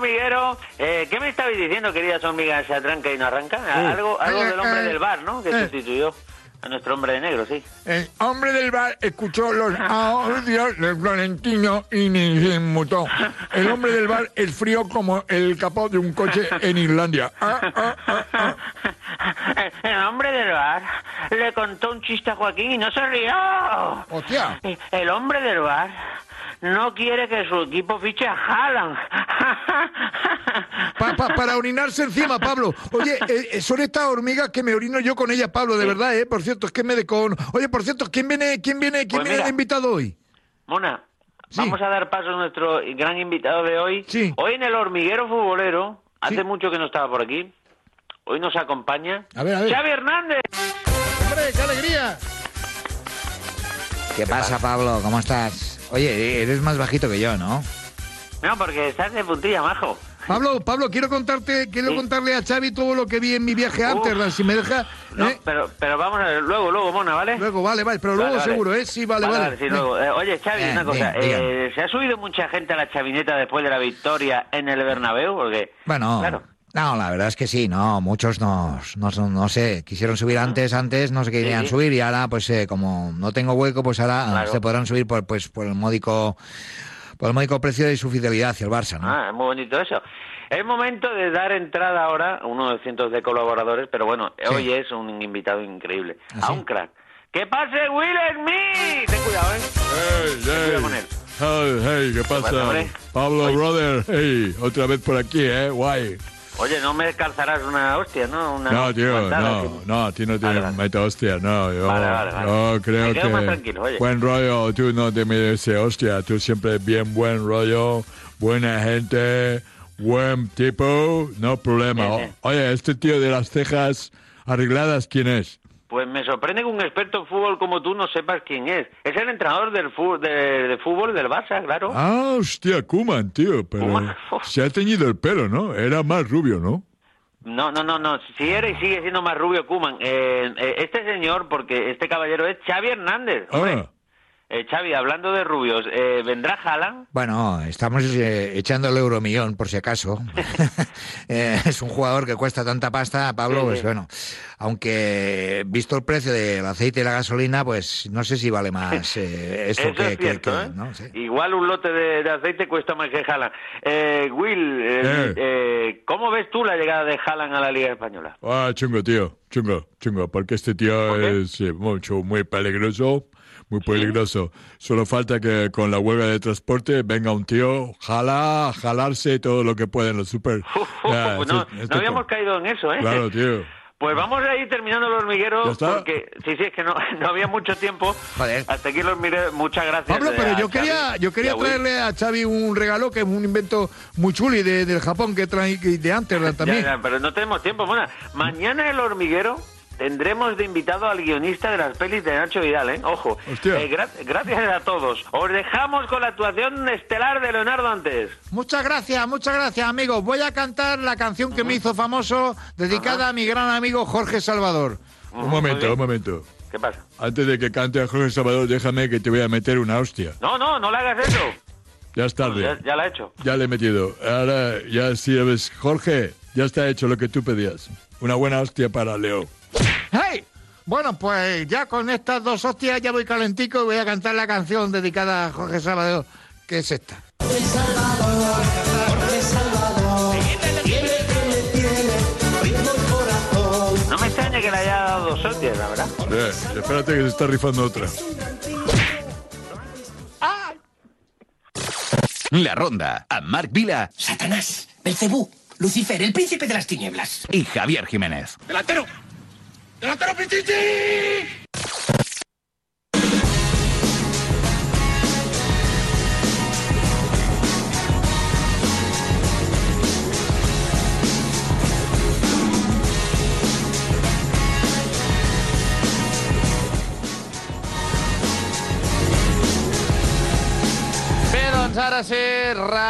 Hormiguero. Eh, ¿Qué me estabais diciendo, queridas hormigas? ¿Se atranca y no arranca? Algo, algo del hombre del bar, ¿no? Que sustituyó a nuestro hombre de negro, sí. El hombre del bar escuchó los audios de Florentino y ni se inmutó. El hombre del bar es frío como el capó de un coche en Irlandia. Ah, ah, ah, ah. El hombre del bar le contó un chiste a Joaquín y no se rió. Hostia. El hombre del bar no quiere que su equipo fiche a Haaland. Pa- pa- para orinarse encima, Pablo. Oye, eh, eh, son estas hormigas que me orino yo con ellas, Pablo, de verdad, ¿eh? Por cierto, es que me de con... Oye, por cierto, ¿quién viene, quién viene, quién Pues viene mira. de invitado hoy? Mona, vamos a dar paso a nuestro gran invitado de hoy. Hoy en el hormiguero futbolero, hace mucho que no estaba por aquí. Hoy nos acompaña A ver, a ver. Xavi Hernández. ¡Hombre, qué alegría! ¿Qué pasa, Pablo? ¿Cómo estás? Oye, eres más bajito que yo, ¿no? No, porque estás de puntilla, majo. Pablo, Pablo, quiero contarte, quiero contarle a Xavi todo lo que vi en mi viaje a Amsterdam, si me deja. No, ¿eh? pero, pero vamos a ver, luego, luego, Mona, ¿vale? Luego, vale, vale, pero Vale, luego vale. seguro, ¿eh? Sí, vale, vale. sí, luego. Eh, oye, Xavi, Eh, una cosa. eh, ¿Se ha subido mucha gente a la chavineta después de la victoria en el Bernabéu? Porque, Bueno, claro. No, la verdad es que sí, no, muchos no, no, no sé, quisieron subir antes, antes no se querían sí. subir y ahora, pues eh, como no tengo hueco, pues ahora Claro. se podrán subir por, pues, por el módico por el módico precio de su fidelidad hacia el Barça, ¿no? Ah, es muy bonito eso. Es momento de dar entrada ahora a uno de cientos de colaboradores, pero bueno, hoy es un invitado increíble, ¿Ah, a un crack. ¡Que pase Will Smith! Ten cuidado, ¿eh? Hey, Ten cuidado hey. con él. Hey, hey, ¿qué pasa? Pablo, brother, hey, otra vez por aquí, ¿eh? Guay. Oye, no me calzarás una hostia, ¿no? Una No, tío, no, que- no, a ti no te meta hostia, no, yo, Vale, vale, vale. yo creo Me quedo que más tranquilo, oye. buen rollo, tú no te mereces hostia, tú siempre bien buen rollo, buena gente, buen tipo, no problema. Oye, este tío de las cejas arregladas, ¿quién es? Pues me sorprende que un experto en fútbol como tú no sepas quién es. Es el entrenador del fu- de, de fútbol del Barça, claro. Ah, hostia, Kuman, tío, pero Koeman, se ha teñido el pelo, ¿no? Era más rubio, ¿no? No, no, no, no. Si era y sigue siendo más rubio Kuman. este señor, porque este caballero es Xavi Hernández. Hombre. Ah, Eh, Xavi, hablando de rubios, eh, ¿vendrá Haaland? Bueno, estamos eh, echando el euromillón, por si acaso. Eh, es un jugador que cuesta tanta pasta, Pablo, Sí, pues sí. bueno. Aunque, visto el precio del aceite y la gasolina, pues no sé si vale más eh, esto Eso que... es que- cierto, que- ¿eh? ¿no? Sí. Igual un lote de, de aceite cuesta más que Haaland. Eh, Will, eh, Eh. eh, ¿cómo ves tú la llegada de Haaland a la Liga Española? ah, chungo, tío, chungo, chungo, porque este tío es eh, mucho, muy peligroso, muy peligroso. Solo falta que con la huelga de transporte venga un tío, jala, jalarse todo lo que puede en los super. Ya, no, no habíamos caído en eso, ¿eh? Claro, tío. Pues vamos a ir terminando el hormiguero ¿Ya está? porque sí, sí, es que no, no había mucho tiempo. Hasta aquí el hormiguero. Muchas gracias. Pablo, eh, pero yo Xavi quería, yo quería traerle a Xavi un regalo que es un invento muy chuli de, del Japón que trae de Amsterdam Ya, también. ya, pero no tenemos tiempo. Bueno, mañana el hormiguero tendremos de invitado al guionista de las pelis de Nacho Vidal, ¿eh? Ojo. Hostia. Eh, gra- gracias a todos. Os dejamos con la actuación estelar de Leonardo antes. Muchas gracias, muchas gracias, amigos. Voy a cantar la canción que me hizo famoso, dedicada a mi gran amigo Jorge Salvador. Un momento, un momento. ¿Qué pasa? Antes de que cante a Jorge Salvador, déjame que te voy a meter una hostia. No, no, no le hagas eso. Ya es tarde. Ya, ya la he hecho. Ya le he metido. Ahora ya sí ves, Jorge, ya está hecho lo que tú pedías. Una buena hostia para Leo. ¡Hey! Bueno, pues ya con estas dos hostias ya voy calentico y voy a cantar la canción dedicada a Jorge Salvador, que es esta. No me extraña que le haya dado dos hostias, la verdad. Eh, espérate que se está rifando otra. La Ronda, amb Marc Vila Satanás, Belcebú, Lucifer, el príncipe de las tinieblas. i Javier Jiménez. ¡Delantero! ¡Delantero, Pichichi! Ara sí,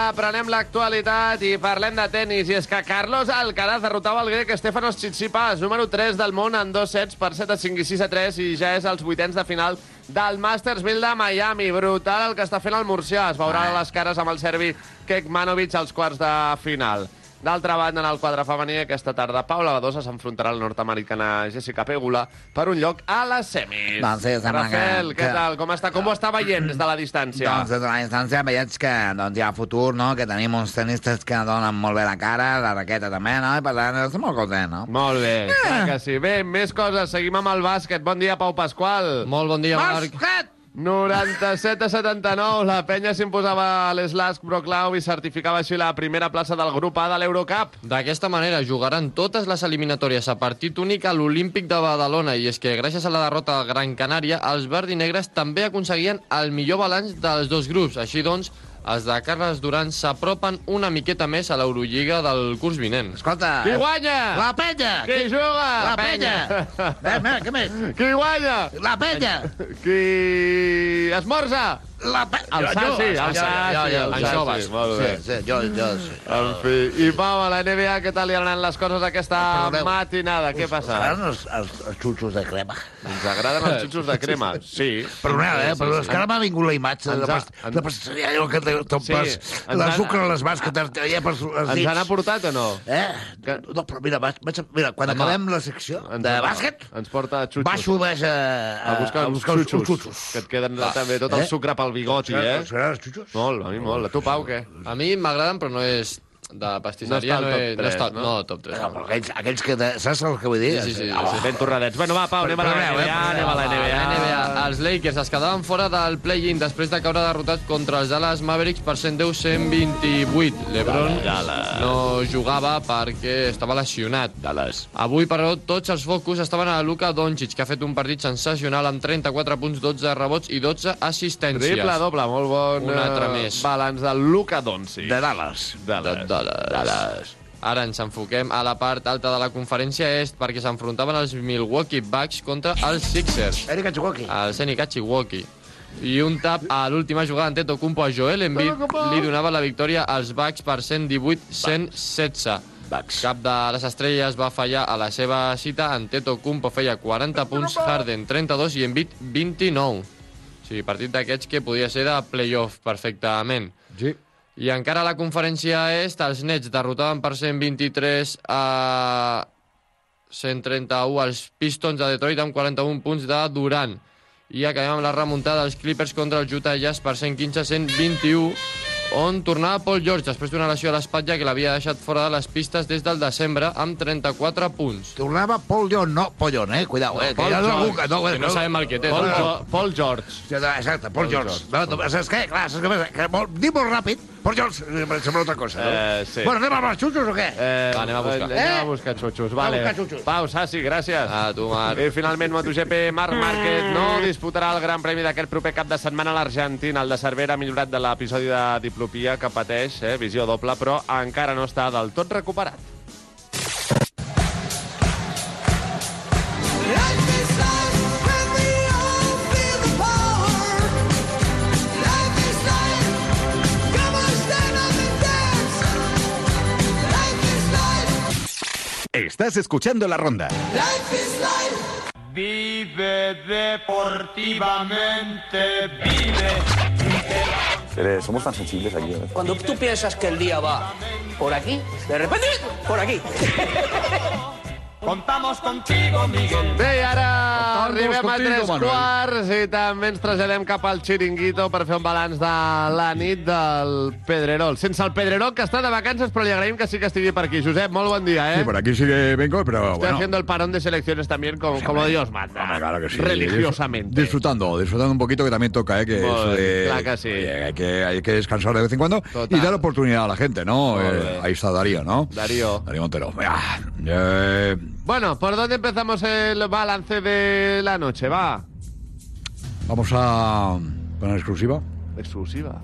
reprenem l'actualitat i parlem de tennis. I és que Carlos Alcaraz derrotava el grec Stefanos Tsitsipas, número 3 del món en dos sets per 7 a 5 i 6 a 3 i ja és als vuitens de final del Masters 1000 de Miami. Brutal el que està fent el murcià. Es veurà a les cares amb el serbi Kekmanovic als quarts de final. D'altra banda, en el quadre femení, aquesta tarda, Paula Badosa s'enfrontarà a la nord-americana Jessica Pegula per un lloc a les semis. Doncs sí, sembla que- Rafael, què tal? Com està? Com ho està veient des de la distància? Doncs des de la distància veig que doncs, hi ha futur, no? que tenim uns tenistes que donen molt bé la cara, la raqueta també, no? i per tant estic molt content. No? Molt bé, clar que sí. Bé, més coses. Seguim amb el bàsquet. Bon dia, Pau Pasqual. Molt bon dia, Marc. Bàsquet! 97 a 79, la penya s'imposava a l'Slask Broclau i certificava així la primera plaça del grup A de l'Eurocup. D'aquesta manera jugaran totes les eliminatòries a partit únic a l'Olímpic de Badalona i és que gràcies a la derrota al Gran Canària els verds i negres també aconseguien el millor balanç dels dos grups. Així doncs, els de Carles Duran s'apropen una miqueta més a l'Eurolliga del curs vinent. Escolta... Qui guanya? La penya! Qui juga? La penya! Bé, bé, què més? Qui guanya? La penya! Qui esmorza? La... El Sassi, el Sassi, el jo- Sassi, molt bé. Sí, sí, jo, jo, sí. En fi, i Pau, a la NBA, què tal li han anat les coses aquesta Perdoneu. matinada? Què passa? Agraden els, els, els xutxos de crema. Ens agraden els xutxos de crema? Sí. Perdoneu, eh? Però sí, és que ara m'ha vingut la imatge de Ens la, la pastisseria, allò que te tompes Sí, ens l'azúcar han- a les mans, que t'artella per els Ens dits. han aportat o no? Eh? No, però mira, vaig, vaig, mira quan acabem la secció Ens- de bàsquet, Ens porta xutxos. baixo baix a, a buscar uns xutxos, que et queden també tot el Eh? sucre pel bigoti, eh? els xutxos? Molt, a mi molt. A tu, Pau, què? A mi m'agraden, però no és de pastisseria. No està al top és, tres, està, no? no? top 3. No, però aquells, aquells que... De, saps el que vull dir? Sí, sí, sí, Ah, sí. Ben torradets. Bueno, va, Pau, anem a la Perdoneu, eh, NBA, anem a la NBA. La NBA. Els Lakers es quedaven fora del play-in després de caure derrotats contra els Dallas Mavericks per 110-128. LeBron no jugava perquè estava lesionat. Dallas. Avui, però, tots els focus estaven a Luka Doncic, que ha fet un partit sensacional amb 34 punts, 12 rebots i 12 assistències. Triple doble, molt bon Un altre eh, més. balanç del Luka Doncic. De Dallas. Dallas. De Dallas. Dallas. Ara ens enfoquem a la part alta de la conferència est perquè s'enfrontaven els Milwaukee Bucks contra els Sixers. Erika Chihuaki. El Senika Chihuaki. I un tap a l'última jugada en Teto Kumpo a Joel Embiid li donava la victòria als Bucks per 118-116. Bucks. Cap de les estrelles va fallar a la seva cita. En Teto Kumpo feia 40 punts, Harden 32 i Embiid 29. O sigui, partit d'aquests que podia ser de playoff perfectament. Sí. I encara a la conferència est, els Nets derrotaven per 123 a 131 els Pistons de Detroit amb 41 punts de Durant. I acabem amb la remuntada dels Clippers contra els Utah Jazz per 115-121, on tornava Paul George després d'una lesió a l'espatlla que l'havia deixat fora de les pistes des del desembre amb 34 punts. Tornava Paul John, no Pollón, eh? Cuidao, eh? Paul que George, algú que no, que no sabem el que té, Paul. Jo- Paul George. No, Exacte, Paul, George. No, no, saps què? Clar, saps què passa? Que molt, dir molt ràpid, Paul George, eh, em sembla altra cosa, no? Eh, sí. Bueno, anem amb els xutxos o què? Eh, Va, anem a buscar. Anem a Eh? buscar xutxos, Anem a vale. buscar xutxos. Pau, Sassi, gràcies. A tu, Marc. I finalment MotoGP, Marc Márquez no disputarà el Gran Premi d'aquest proper cap de setmana a l'Argentina. El de Cervera ha millorat de l'episodi de diplopia que pateix, eh, visió doble, però encara no està del tot recuperat. Estás escuchando la ronda. Vive deportivamente, vive. somos tan sensibles aquí. Cuando tú piensas que el día va por aquí, de repente, por aquí. Contamos contigo, Miguel. Bé, i ara Contamos arribem a contigo, tres Manuel. quarts i també ens traslladem cap al Chiringuito per fer un balanç de la nit del Pedrerol. Sense el Pedrerol, que està de vacances, però li agraïm que sí que estigui per aquí. Josep, molt bon dia, eh? Sí, por aquí sí que vengo, pero Estoy bueno. haciendo el parón de selecciones también como, como Dios manda. Hombre, claro que sí. Religiosamente. Disfrutando, disfrutando un poquito que también toca, ¿eh? Que, Muy eso de- bien, claro que sí. oye, hay, que, hay que descansar de vez en cuando Total. y dar oportunidad a la gente, ¿no? Eh, ahí está Darío, ¿no? Darío. Darío Montero. Ah, eh, Bueno, ¿por dónde empezamos el balance de la noche? Va. vamos a poner exclusiva. Exclusiva.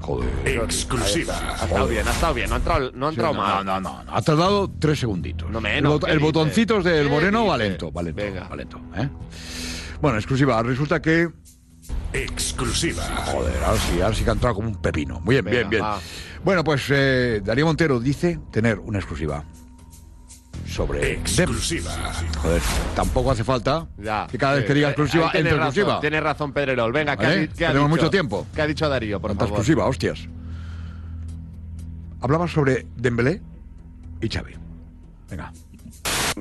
Joder. Exclusiva. Ha estado bien, ha estado bien. No ha entrado, no ha entrado no, mal. no, no, no. Ha tardado tres segunditos. No el, menos, bot- ¿qué el dices? botoncitos del ¿Qué moreno va lento, va lento, Venga. va lento, ¿eh? Bueno, exclusiva. Resulta que... Exclusiva. Joder, ahora sí, ahora sí que ha entrado como un pepino. Muy bien, Venga, bien, bien. va. Bueno, pues eh, Darío Montero dice tener una exclusiva sobre... Exclusiva. Joder, tampoco hace falta Ya. que cada vez que Eh, diga eh, exclusiva, tienes entre razón, exclusiva. Tienes razón, Pedrerol. Venga, ¿qué, ha, Tenemos dicho? mucho tiempo. ¿Qué ha dicho Darío, por Tanta favor? exclusiva, hostias. Hablaba sobre Dembélé y Xavi. Venga.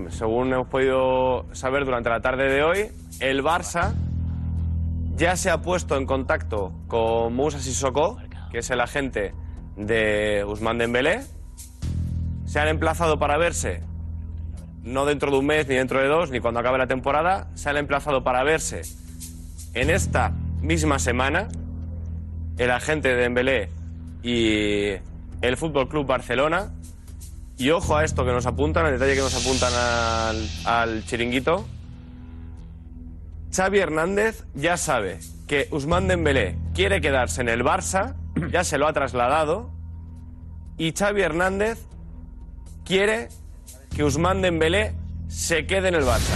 Según hemos podido saber durante la tarde de hoy, el Barça ya se ha puesto en contacto con Moussa Sissoko, que es el agente de Ousmane Dembélé. Se han emplazado para verse, no dentro de un mes, ni dentro de dos, ni cuando acabe la temporada. Se han emplazado para verse en esta misma semana el agente de Dembélé y el Fútbol Club Barcelona. Y ojo a esto que nos apuntan, el detalle que nos apuntan al, al chiringuito. Xavi Hernández ya sabe que Ousmane Dembélé quiere quedarse en el Barça, ya se lo ha trasladado, y Xavi Hernández quiere que Ousmane Dembélé se quede en el Barça.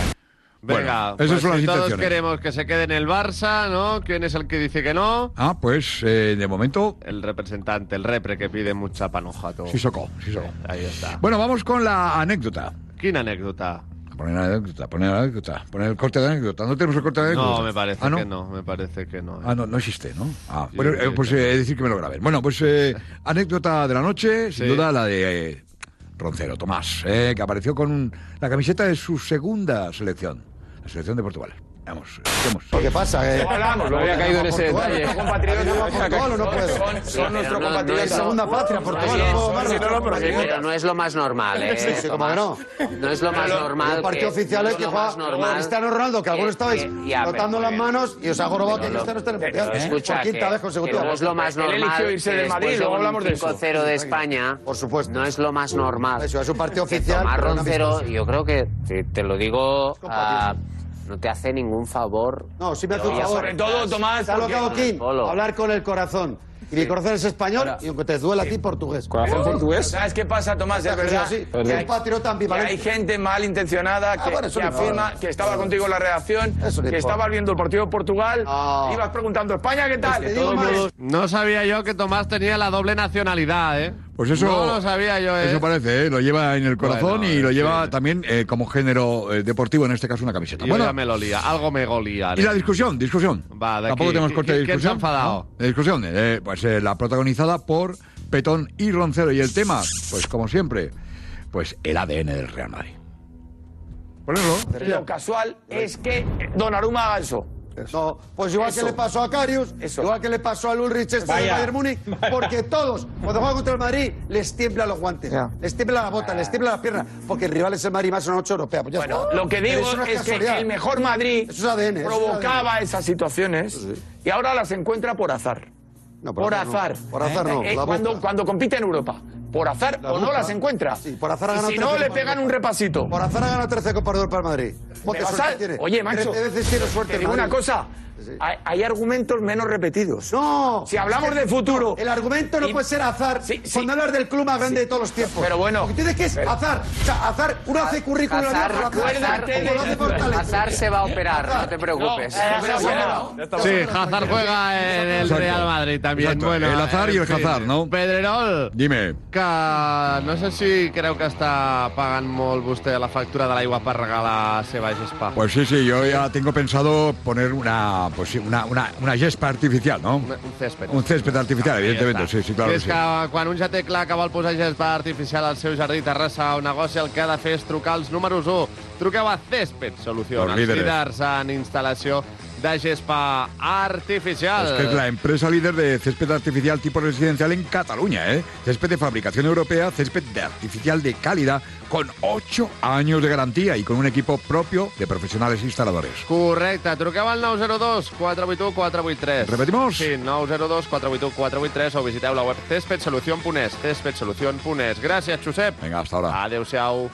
Venga, Bueno, pues si todos queremos que se quede en el Barça, ¿no? ¿Quién es el que dice que no? Ah, pues eh, de momento, El representante, el repre, que pide mucha panoja. Todo. Sissoko, Sissoko. Ahí está. Bueno, vamos con la anécdota. ¿Quién anécdota? Poner la anécdota, poner la anécdota, poner el corte de anécdota. ¿No tenemos el corte de anécdota? No, me parece Ah, ¿no? que no, me parece que no. Ah, no, no existe, ¿no? Ah, Sí, bueno, sí, eh, pues sí. eh, decir que me lo graben. Bueno, pues eh, anécdota de la noche, sin Sí. duda la de eh, Roncero, Tomás, eh, que apareció con la camiseta de su segunda selección, la selección de Portugal. Vamos, escuchemos. ¿Qué pasa? Eh? hablamos, no había caído en ese detalle. Son, nuestros compatriotas. Segunda patria, Portugal. No es lo más normal, ¿eh? Cómo que no. No es lo más normal. El partido que- oficial es que lo juega más normal Cristiano Ronaldo, que algunos estabais frotando las manos y os ha jorobado que Cristiano esté en el mundial. escucha, no es lo más Él normal. eligió irse del Madrid, luego hablamos de eso. 5-0 de España. Por supuesto. No es lo más normal. Eso es un partido oficial. No Roncero, yo creo que te, lo digo, no te hace ningún favor. No, sí me hace un favor. sobre todo, Tomás, ¿Sabes lo que hago? Polo. Hablar con el corazón. Y mi corazón es español y aunque te duela a ti, portugués. ¿Corazón portugués? ¿Sabes qué pasa, Tomás? Es verdad. sí, que hay patriota que ambivalente. hay gente malintencionada que, Ah, bueno, que afirma que estaba contigo en la redacción, Eso que estabas viendo el partido de Portugal, ibas preguntando, ¿España qué tal? Pues digo más. No sabía yo que Tomás tenía la doble nacionalidad, ¿eh? Pues eso, No lo sabía yo, ¿eh? eso parece, ¿eh? lo lleva en el corazón Bueno, y lo en lleva también eh, como género eh, deportivo, en este caso una camiseta. Yo bueno, ya me lo lía, algo me golía. y la discusión, discusión. Va, de Tampoco aquí. tenemos corte de ¿Qui- quién discusión. ha enfadado? ¿no? De discusión, eh, pues eh, la protagonizada por Petón y Roncero. Y el tema, pues como siempre, pues el ADN del Real Madrid. Ponerlo. Lo casual es que Donnarumma haga eso. No, pues igual Eso. que le pasó a Karius, igual que le pasó al Ulrich este del. Bayern Múnich, porque todos, cuando juegan contra el Madrid, les tiemblan los guantes, les tiembla la bota, les tiembla las piernas, porque el rival es el Madrid más una noche europea. Pues ya Bueno, está. lo que digo es, que el mejor Madrid es ADN, es provocaba esas situaciones y ahora las encuentra por azar. No, por, azar. Por azar no, Eh, la cuando, cuando compite en Europa. Por azar La o no las encuentra. Sí, por azar ha Y ganado si 13 no, le pegan un repasito. Por azar ha ganado 13 Copas de Europa al Madrid. A-. Oye, macho, veces tiene suerte te el digo una Madrid. Hay, hay argumentos menos repetidos. No. Si hablamos es que de futuro. El argumento no y- puede ser azar Sí, sí. cuando hablas del club más grande de todos los tiempos. Pero bueno, Lo que tienes que es pero- azar. O sea, azar. Uno hace currículum la lo hace Fortaleza. Hazard se va a operar, no te preocupes. Sí, Hazard juega en el. Real Madrid también. Exacto, Bueno, el azar y el. Hazard, ¿no? Pedrerol, Dime. que no sé si creu que està pagant molt vostè la factura de l'aigua per regalar a seva gespa. Pues sí, sí, yo ya tengo pensado poner una, pues sí, una, una, una yespa artificial, ¿no? Un césped. Un césped artificial, Ahí evidentemente, està. sí, sí, I que és sí. que quan un ja té clar que vol posar gespa artificial al seu jardí Terrassa o negoci, el que ha de fer és trucar als números 1. Truqueu a Césped Solució, Los els líders en instal·lació de gespa artificial. Es que es la empresa líder de césped artificial tipo residencial en Cataluña, ¿eh? Césped de fabricación europea, césped de artificial de calidad, con 8 años de garantía y con un equipo propio de profesionales instaladores. Correcte, truqueu al 902 481 483. Repetimos? Sí, 902 481 483 o visiteu la web céspedsolucion.es, céspedsolucion.es. Gràcies, Josep. Venga, hasta ahora. Adéu-siau.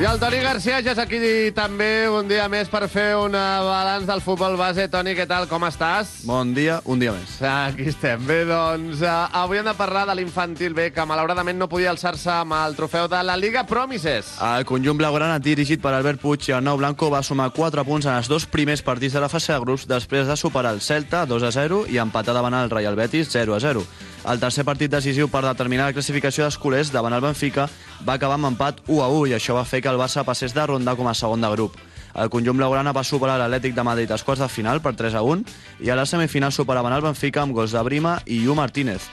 I el Toni Garcia ja és aquí també un dia més per fer un eh, balanç del futbol base. Toni, què tal? Com estàs? Bon dia, un dia més. Aquí estem. Bé, doncs, uh, avui hem de parlar de l'infantil B, que malauradament no podia alçar-se amb el trofeu de la Liga Promises. El conjunt blaugrana, dirigit per Albert Puig i Arnau Blanco, va sumar 4 punts en els dos primers partits de la fase de grups després de superar el Celta 2 a 0 i empatar davant el Real Betis 0 a 0. El tercer partit decisiu per determinar la classificació d'escolers davant el Benfica va acabar amb empat 1 a 1 i això va fer que el Barça passés de ronda com a segon de grup. El conjunt blaugrana va superar l'Atlètic de Madrid als quarts de final per 3 a 1 i a la semifinal superaven el Benfica amb gols de Brima i Iu Martínez.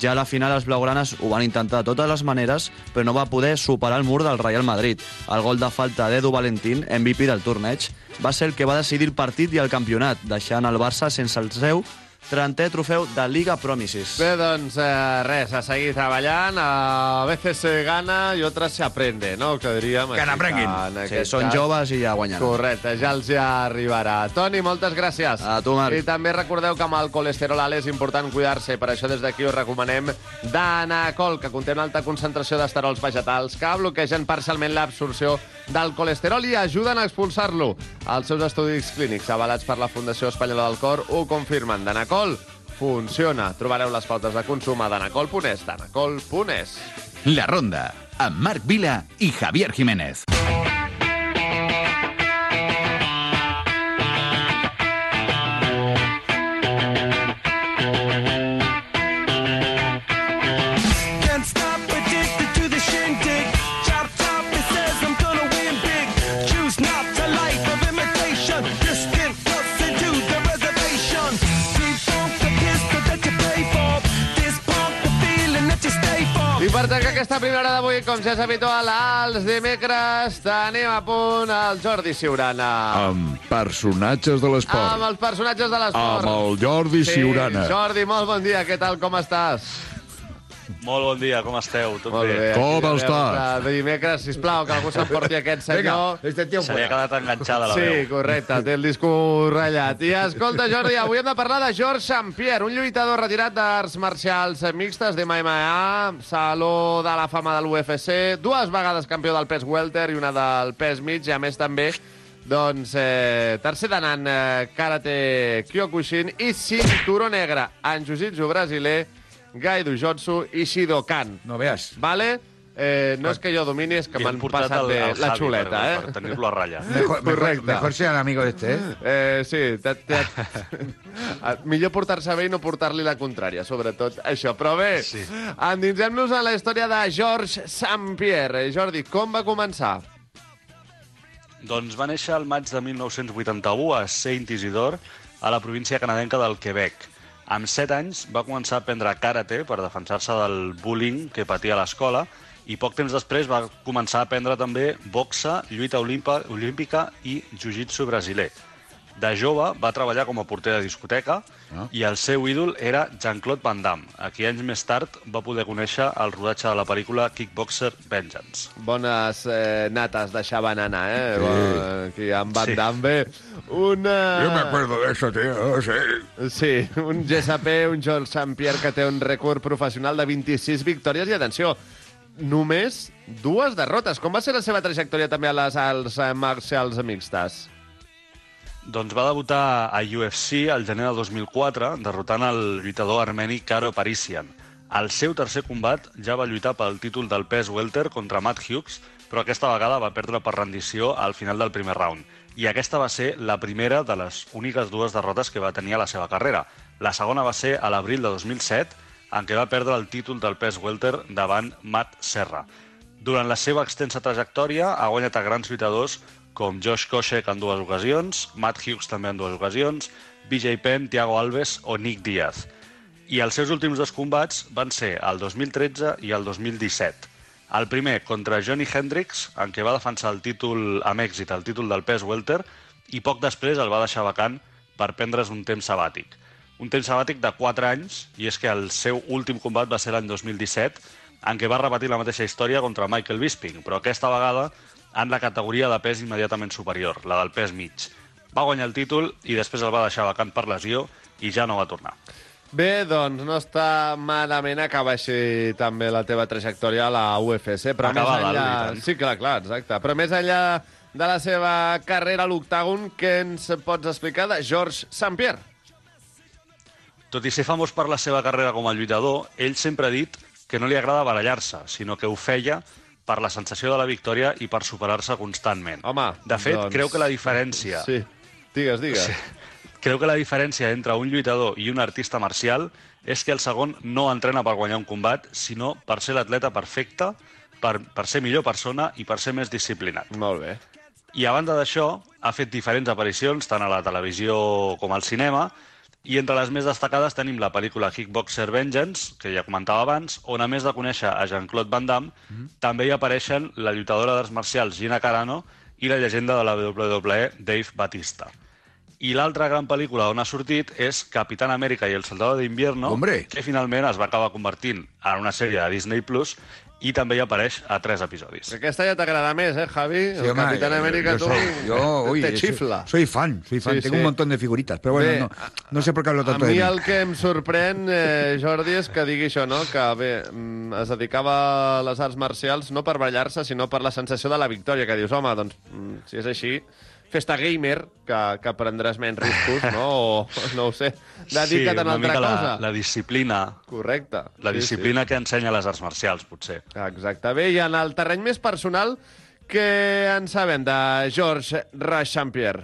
Ja a la final els blaugranes ho van intentar de totes les maneres, però no va poder superar el mur del Real Madrid. El gol de falta d'Edu Valentín, MVP del torneig, va ser el que va decidir el partit i el campionat, deixant el Barça sense el seu 30è trofeu de Liga Promises. Bé, doncs eh, res, a seguir treballant. A veces se gana i otras se aprende, no? Que diríem. Que n'aprenguin. Sí, són cas. joves i ja guanyaran. Correcte, ja els ja arribarà. Toni, moltes gràcies. A tu, Marc. I també recordeu que amb el colesterol alt és important cuidar-se. Per això des d'aquí us recomanem Danacol, que conté una alta concentració d'esterols vegetals que bloquegen parcialment l'absorció del colesterol i ajuden a expulsar-lo. Els seus estudis clínics avalats per la Fundació Espanyola del Cor ho confirmen. Danacol, funciona. Trobareu les pautes de consum a danacol.es, danacol.es. La Ronda, amb Marc Vila i Javier Jiménez. Aquesta primera hora d'avui, com ja és habitual, als dimecres tenim a punt el Jordi Siurana. Amb personatges de l'esport. Amb els personatges de l'esport. Amb el Jordi Siurana. Jordi, molt bon dia. Què tal, com estàs? Molt bon dia, com esteu? Tot Molt bé. Com aquí estàs? De dimecres, sisplau, que algú s'emporti aquest senyor. este tío Se li ha quedat enganxada la Sí, veu. correcte, té el disco ratllat. I escolta, Jordi, avui hem de parlar de George St. Pierre, un lluitador retirat d'arts marcials mixtes de MMA, Saló de la fama de l'UFC, dues vegades campió del pes welter i una del pes mig, i a més també doncs, eh, tercer danant eh, karate Kyokushin i cinturó negre en jiu-jitsu brasiler, Gaido Jotsu i Shidokan. No veas. Vale? Eh, no és que jo domini, és que m'han passat el- bé el la Javi xuleta, per- eh? per tenir-lo a ratlla. Mejor, mejor, Correcte. mejor ser amigo de este, ¿eh? Eh, sí, t -t -t millor portar-se bé i no portar-li la contrària, sobretot això. Però bé, sí. endinsem-nos en la història de Georges St. Pierre. Eh, Jordi, com va començar? Doncs va néixer el maig de 1981 a Saint Isidore, a la província canadenca del Quebec. Amb 7 anys va començar a aprendre karate per defensar-se del bullying que patia a l'escola i poc temps després va començar a aprendre també boxa, lluita olímpica, i jiu-jitsu brasiler. De jove va treballar com a porter de discoteca Ah. i el seu ídol era Jean-Claude Van Damme, a qui anys més tard va poder conèixer al rodatge de la pel·lícula Kickboxer Vengeance. Bones eh, nates deixaven anar, eh? Sí. Aquí en Van Sí. Damme. Bé, una... Yo me acuerdo de eso, tío, sí. Sí, un GSP, un George St. Pierre que té un rècord professional de 26 victòries i, atenció, només dues derrotes. Com va ser la seva trajectòria també a les arts eh, marcials mixtes? Doncs va debutar a UFC al gener del 2004, derrotant el lluitador armeni Karo Parisian. Al seu tercer combat ja va lluitar pel títol del pes welter contra Matt Hughes, però aquesta vegada va perdre per rendició al final del primer round. I aquesta va ser la primera de les úniques dues derrotes que va tenir a la seva carrera. La segona va ser a l'abril de 2007, en què va perdre el títol del pes welter davant Matt Serra. Durant la seva extensa trajectòria ha guanyat a grans lluitadors com Josh Koscheck en dues ocasions, Matt Hughes també en dues ocasions, BJ Penn, Thiago Alves o Nick Diaz. I els seus últims dos combats van ser el 2013 i el 2017. El primer contra Johnny Hendricks, en què va defensar el títol amb èxit, el títol del pes welter, i poc després el va deixar vacant per prendre's un temps sabàtic. Un temps sabàtic de 4 anys, i és que el seu últim combat va ser l'any 2017, en què va repetir la mateixa història contra Michael Bisping, però aquesta vegada en la categoria de pes immediatament superior, la del pes mig. Va guanyar el títol i després el va deixar vacant per lesió i ja no va tornar. Bé, doncs no està malament acabar així també la teva trajectòria a la UFC, però Acabada, més enllà... lluitant. Sí, clar, clar, exacte. Però més enllà de la seva carrera a l'octàgon, què ens pots explicar de George St. Pierre? Tot i ser famós per la seva carrera com a lluitador, ell sempre ha dit que no li agrada barallar-se, sinó que ho feia per la sensació de la victòria i per superar-se constantment. Home, de fet, doncs- creu que la diferència... Sí, digues, digues. Sí. Creu que la diferència entre un lluitador i un artista marcial és que el segon no entrena per guanyar un combat, sinó per ser l'atleta perfecte, per, per ser millor persona i per ser més disciplinat. Molt bé. I a banda d'això, ha fet diferents aparicions tant a la televisió com al cinema, i entre les més destacades tenim la pel·lícula Kickboxer Vengeance, que ja comentava abans, on a més de conèixer a Jean-Claude Van Damme, també hi apareixen la lluitadora d'arts marcials Gina Carano i la llegenda de la WWE Dave Batista. I l'altra gran pel·lícula on ha sortit és Capitán América i el Soldado de Invierno, Hombre. que finalment es va acabar convertint en una sèrie de Disney Plus i també hi apareix a tres episodis. Aquesta ja t'agrada més, eh, Javi? Sí, el home, Capitán América, tu, soy- yo, uy, te soy- chifla. Soy, fan, soy fan. Sí, Tengo sí. un montón de figuritas, pero bueno, Bé, no, no sé por qué hablo A tanto de mi mí. el que em sorprèn, eh, Jordi, és que digui això, no? que bé, mm, es dedicava a les arts marcials no per ballar-se, sinó per la sensació de la victòria, que dius, home, doncs, mm, si és així, festa gamer, que, que prendràs menys riscos, no? O, no ho sé, dedica't sí, a una altra mica cosa. La, la disciplina. Correcte. La Sí, disciplina que ensenya les arts marcials, potser. Exacte. Bé, i en el terreny més personal, què en sabem de Georges Rachampier?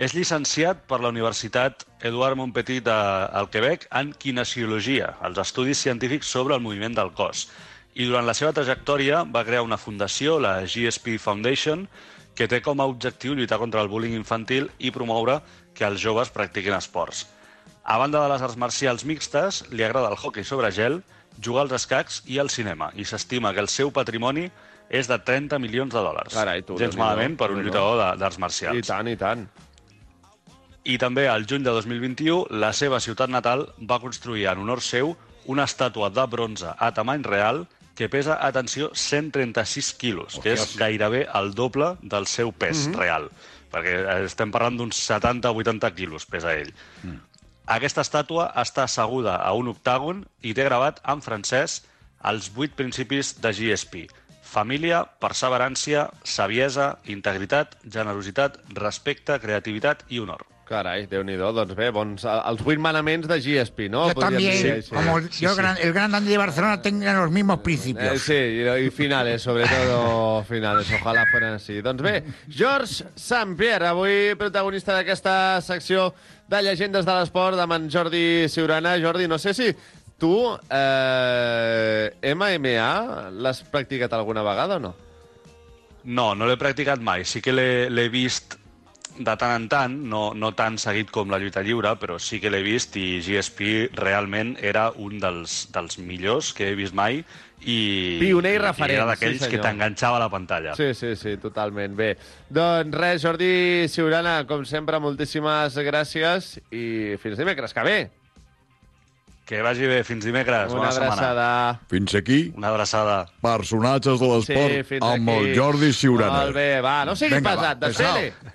És llicenciat per la Universitat Eduard Montpetit de, al Quebec en kinesiologia, els estudis científics sobre el moviment del cos. I durant la seva trajectòria va crear una fundació, la GSP Foundation, que té com a objectiu lluitar contra el bullying infantil i promoure que els joves practiquin esports. A banda de les arts marcials mixtes, li agrada el hockey sobre gel, jugar als escacs i al cinema, i s'estima que el seu patrimoni és de 30 milions de dòlars. Carai, tu, Gens malament per un lluitador d'arts marcials. I tant, i tant. I també, al juny de 2021, la seva ciutat natal va construir en honor seu una estàtua de bronze a tamany real que pesa, atenció, 136 quilos, que és gairebé el doble del seu pes Mhm. real. Perquè estem parlant d'uns 70-80 quilos, pesa ell. Aquesta estàtua està asseguda a un octàgon i té gravat en francès els vuit principis de GSP. Família, perseverància, saviesa, integritat, generositat, respecte, creativitat i honor. Carai, déu nhi Doncs bé, bons, els vuit manaments de GSP, no? Yo Podríem también, dir així. como yo, gran- el Gran Dandy de Barcelona, tengan los mismos principios. Eh, sí, y, y finales, sobre todo finales. Ojalá fueran així. Doncs bé, George St. Pierre, avui protagonista d'aquesta secció de llegendes de l'esport amb en Jordi Siurana. Jordi, no sé si tu eh, MMA l'has practicat alguna vegada o no? No, no l'he practicat mai. Sí que l'he l'he vist de tant en tant, no, no tan seguit com la lluita lliure, però sí que l'he vist i GSP realment era un dels, dels millors que he vist mai i, Pioner i i referent, era d'aquells sí, que t'enganxava a la pantalla. Sí, sí, sí, totalment. Bé, doncs res, Jordi Siurana, com sempre, moltíssimes gràcies i fins dimecres que ve. Que vagi bé. Fins dimecres. Una Bona setmana. abraçada. Fins aquí, Una abraçada. personatges de l'esport Sí, amb aquí. el Jordi Siurana. Molt bé, va, no siguis Vinga, va, pesat, pesat. desfele.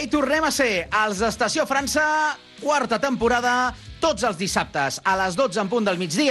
Hi tornem a ser. Els d'Estació França, quarta temporada, tots els dissabtes, a les 12 en punt del migdia.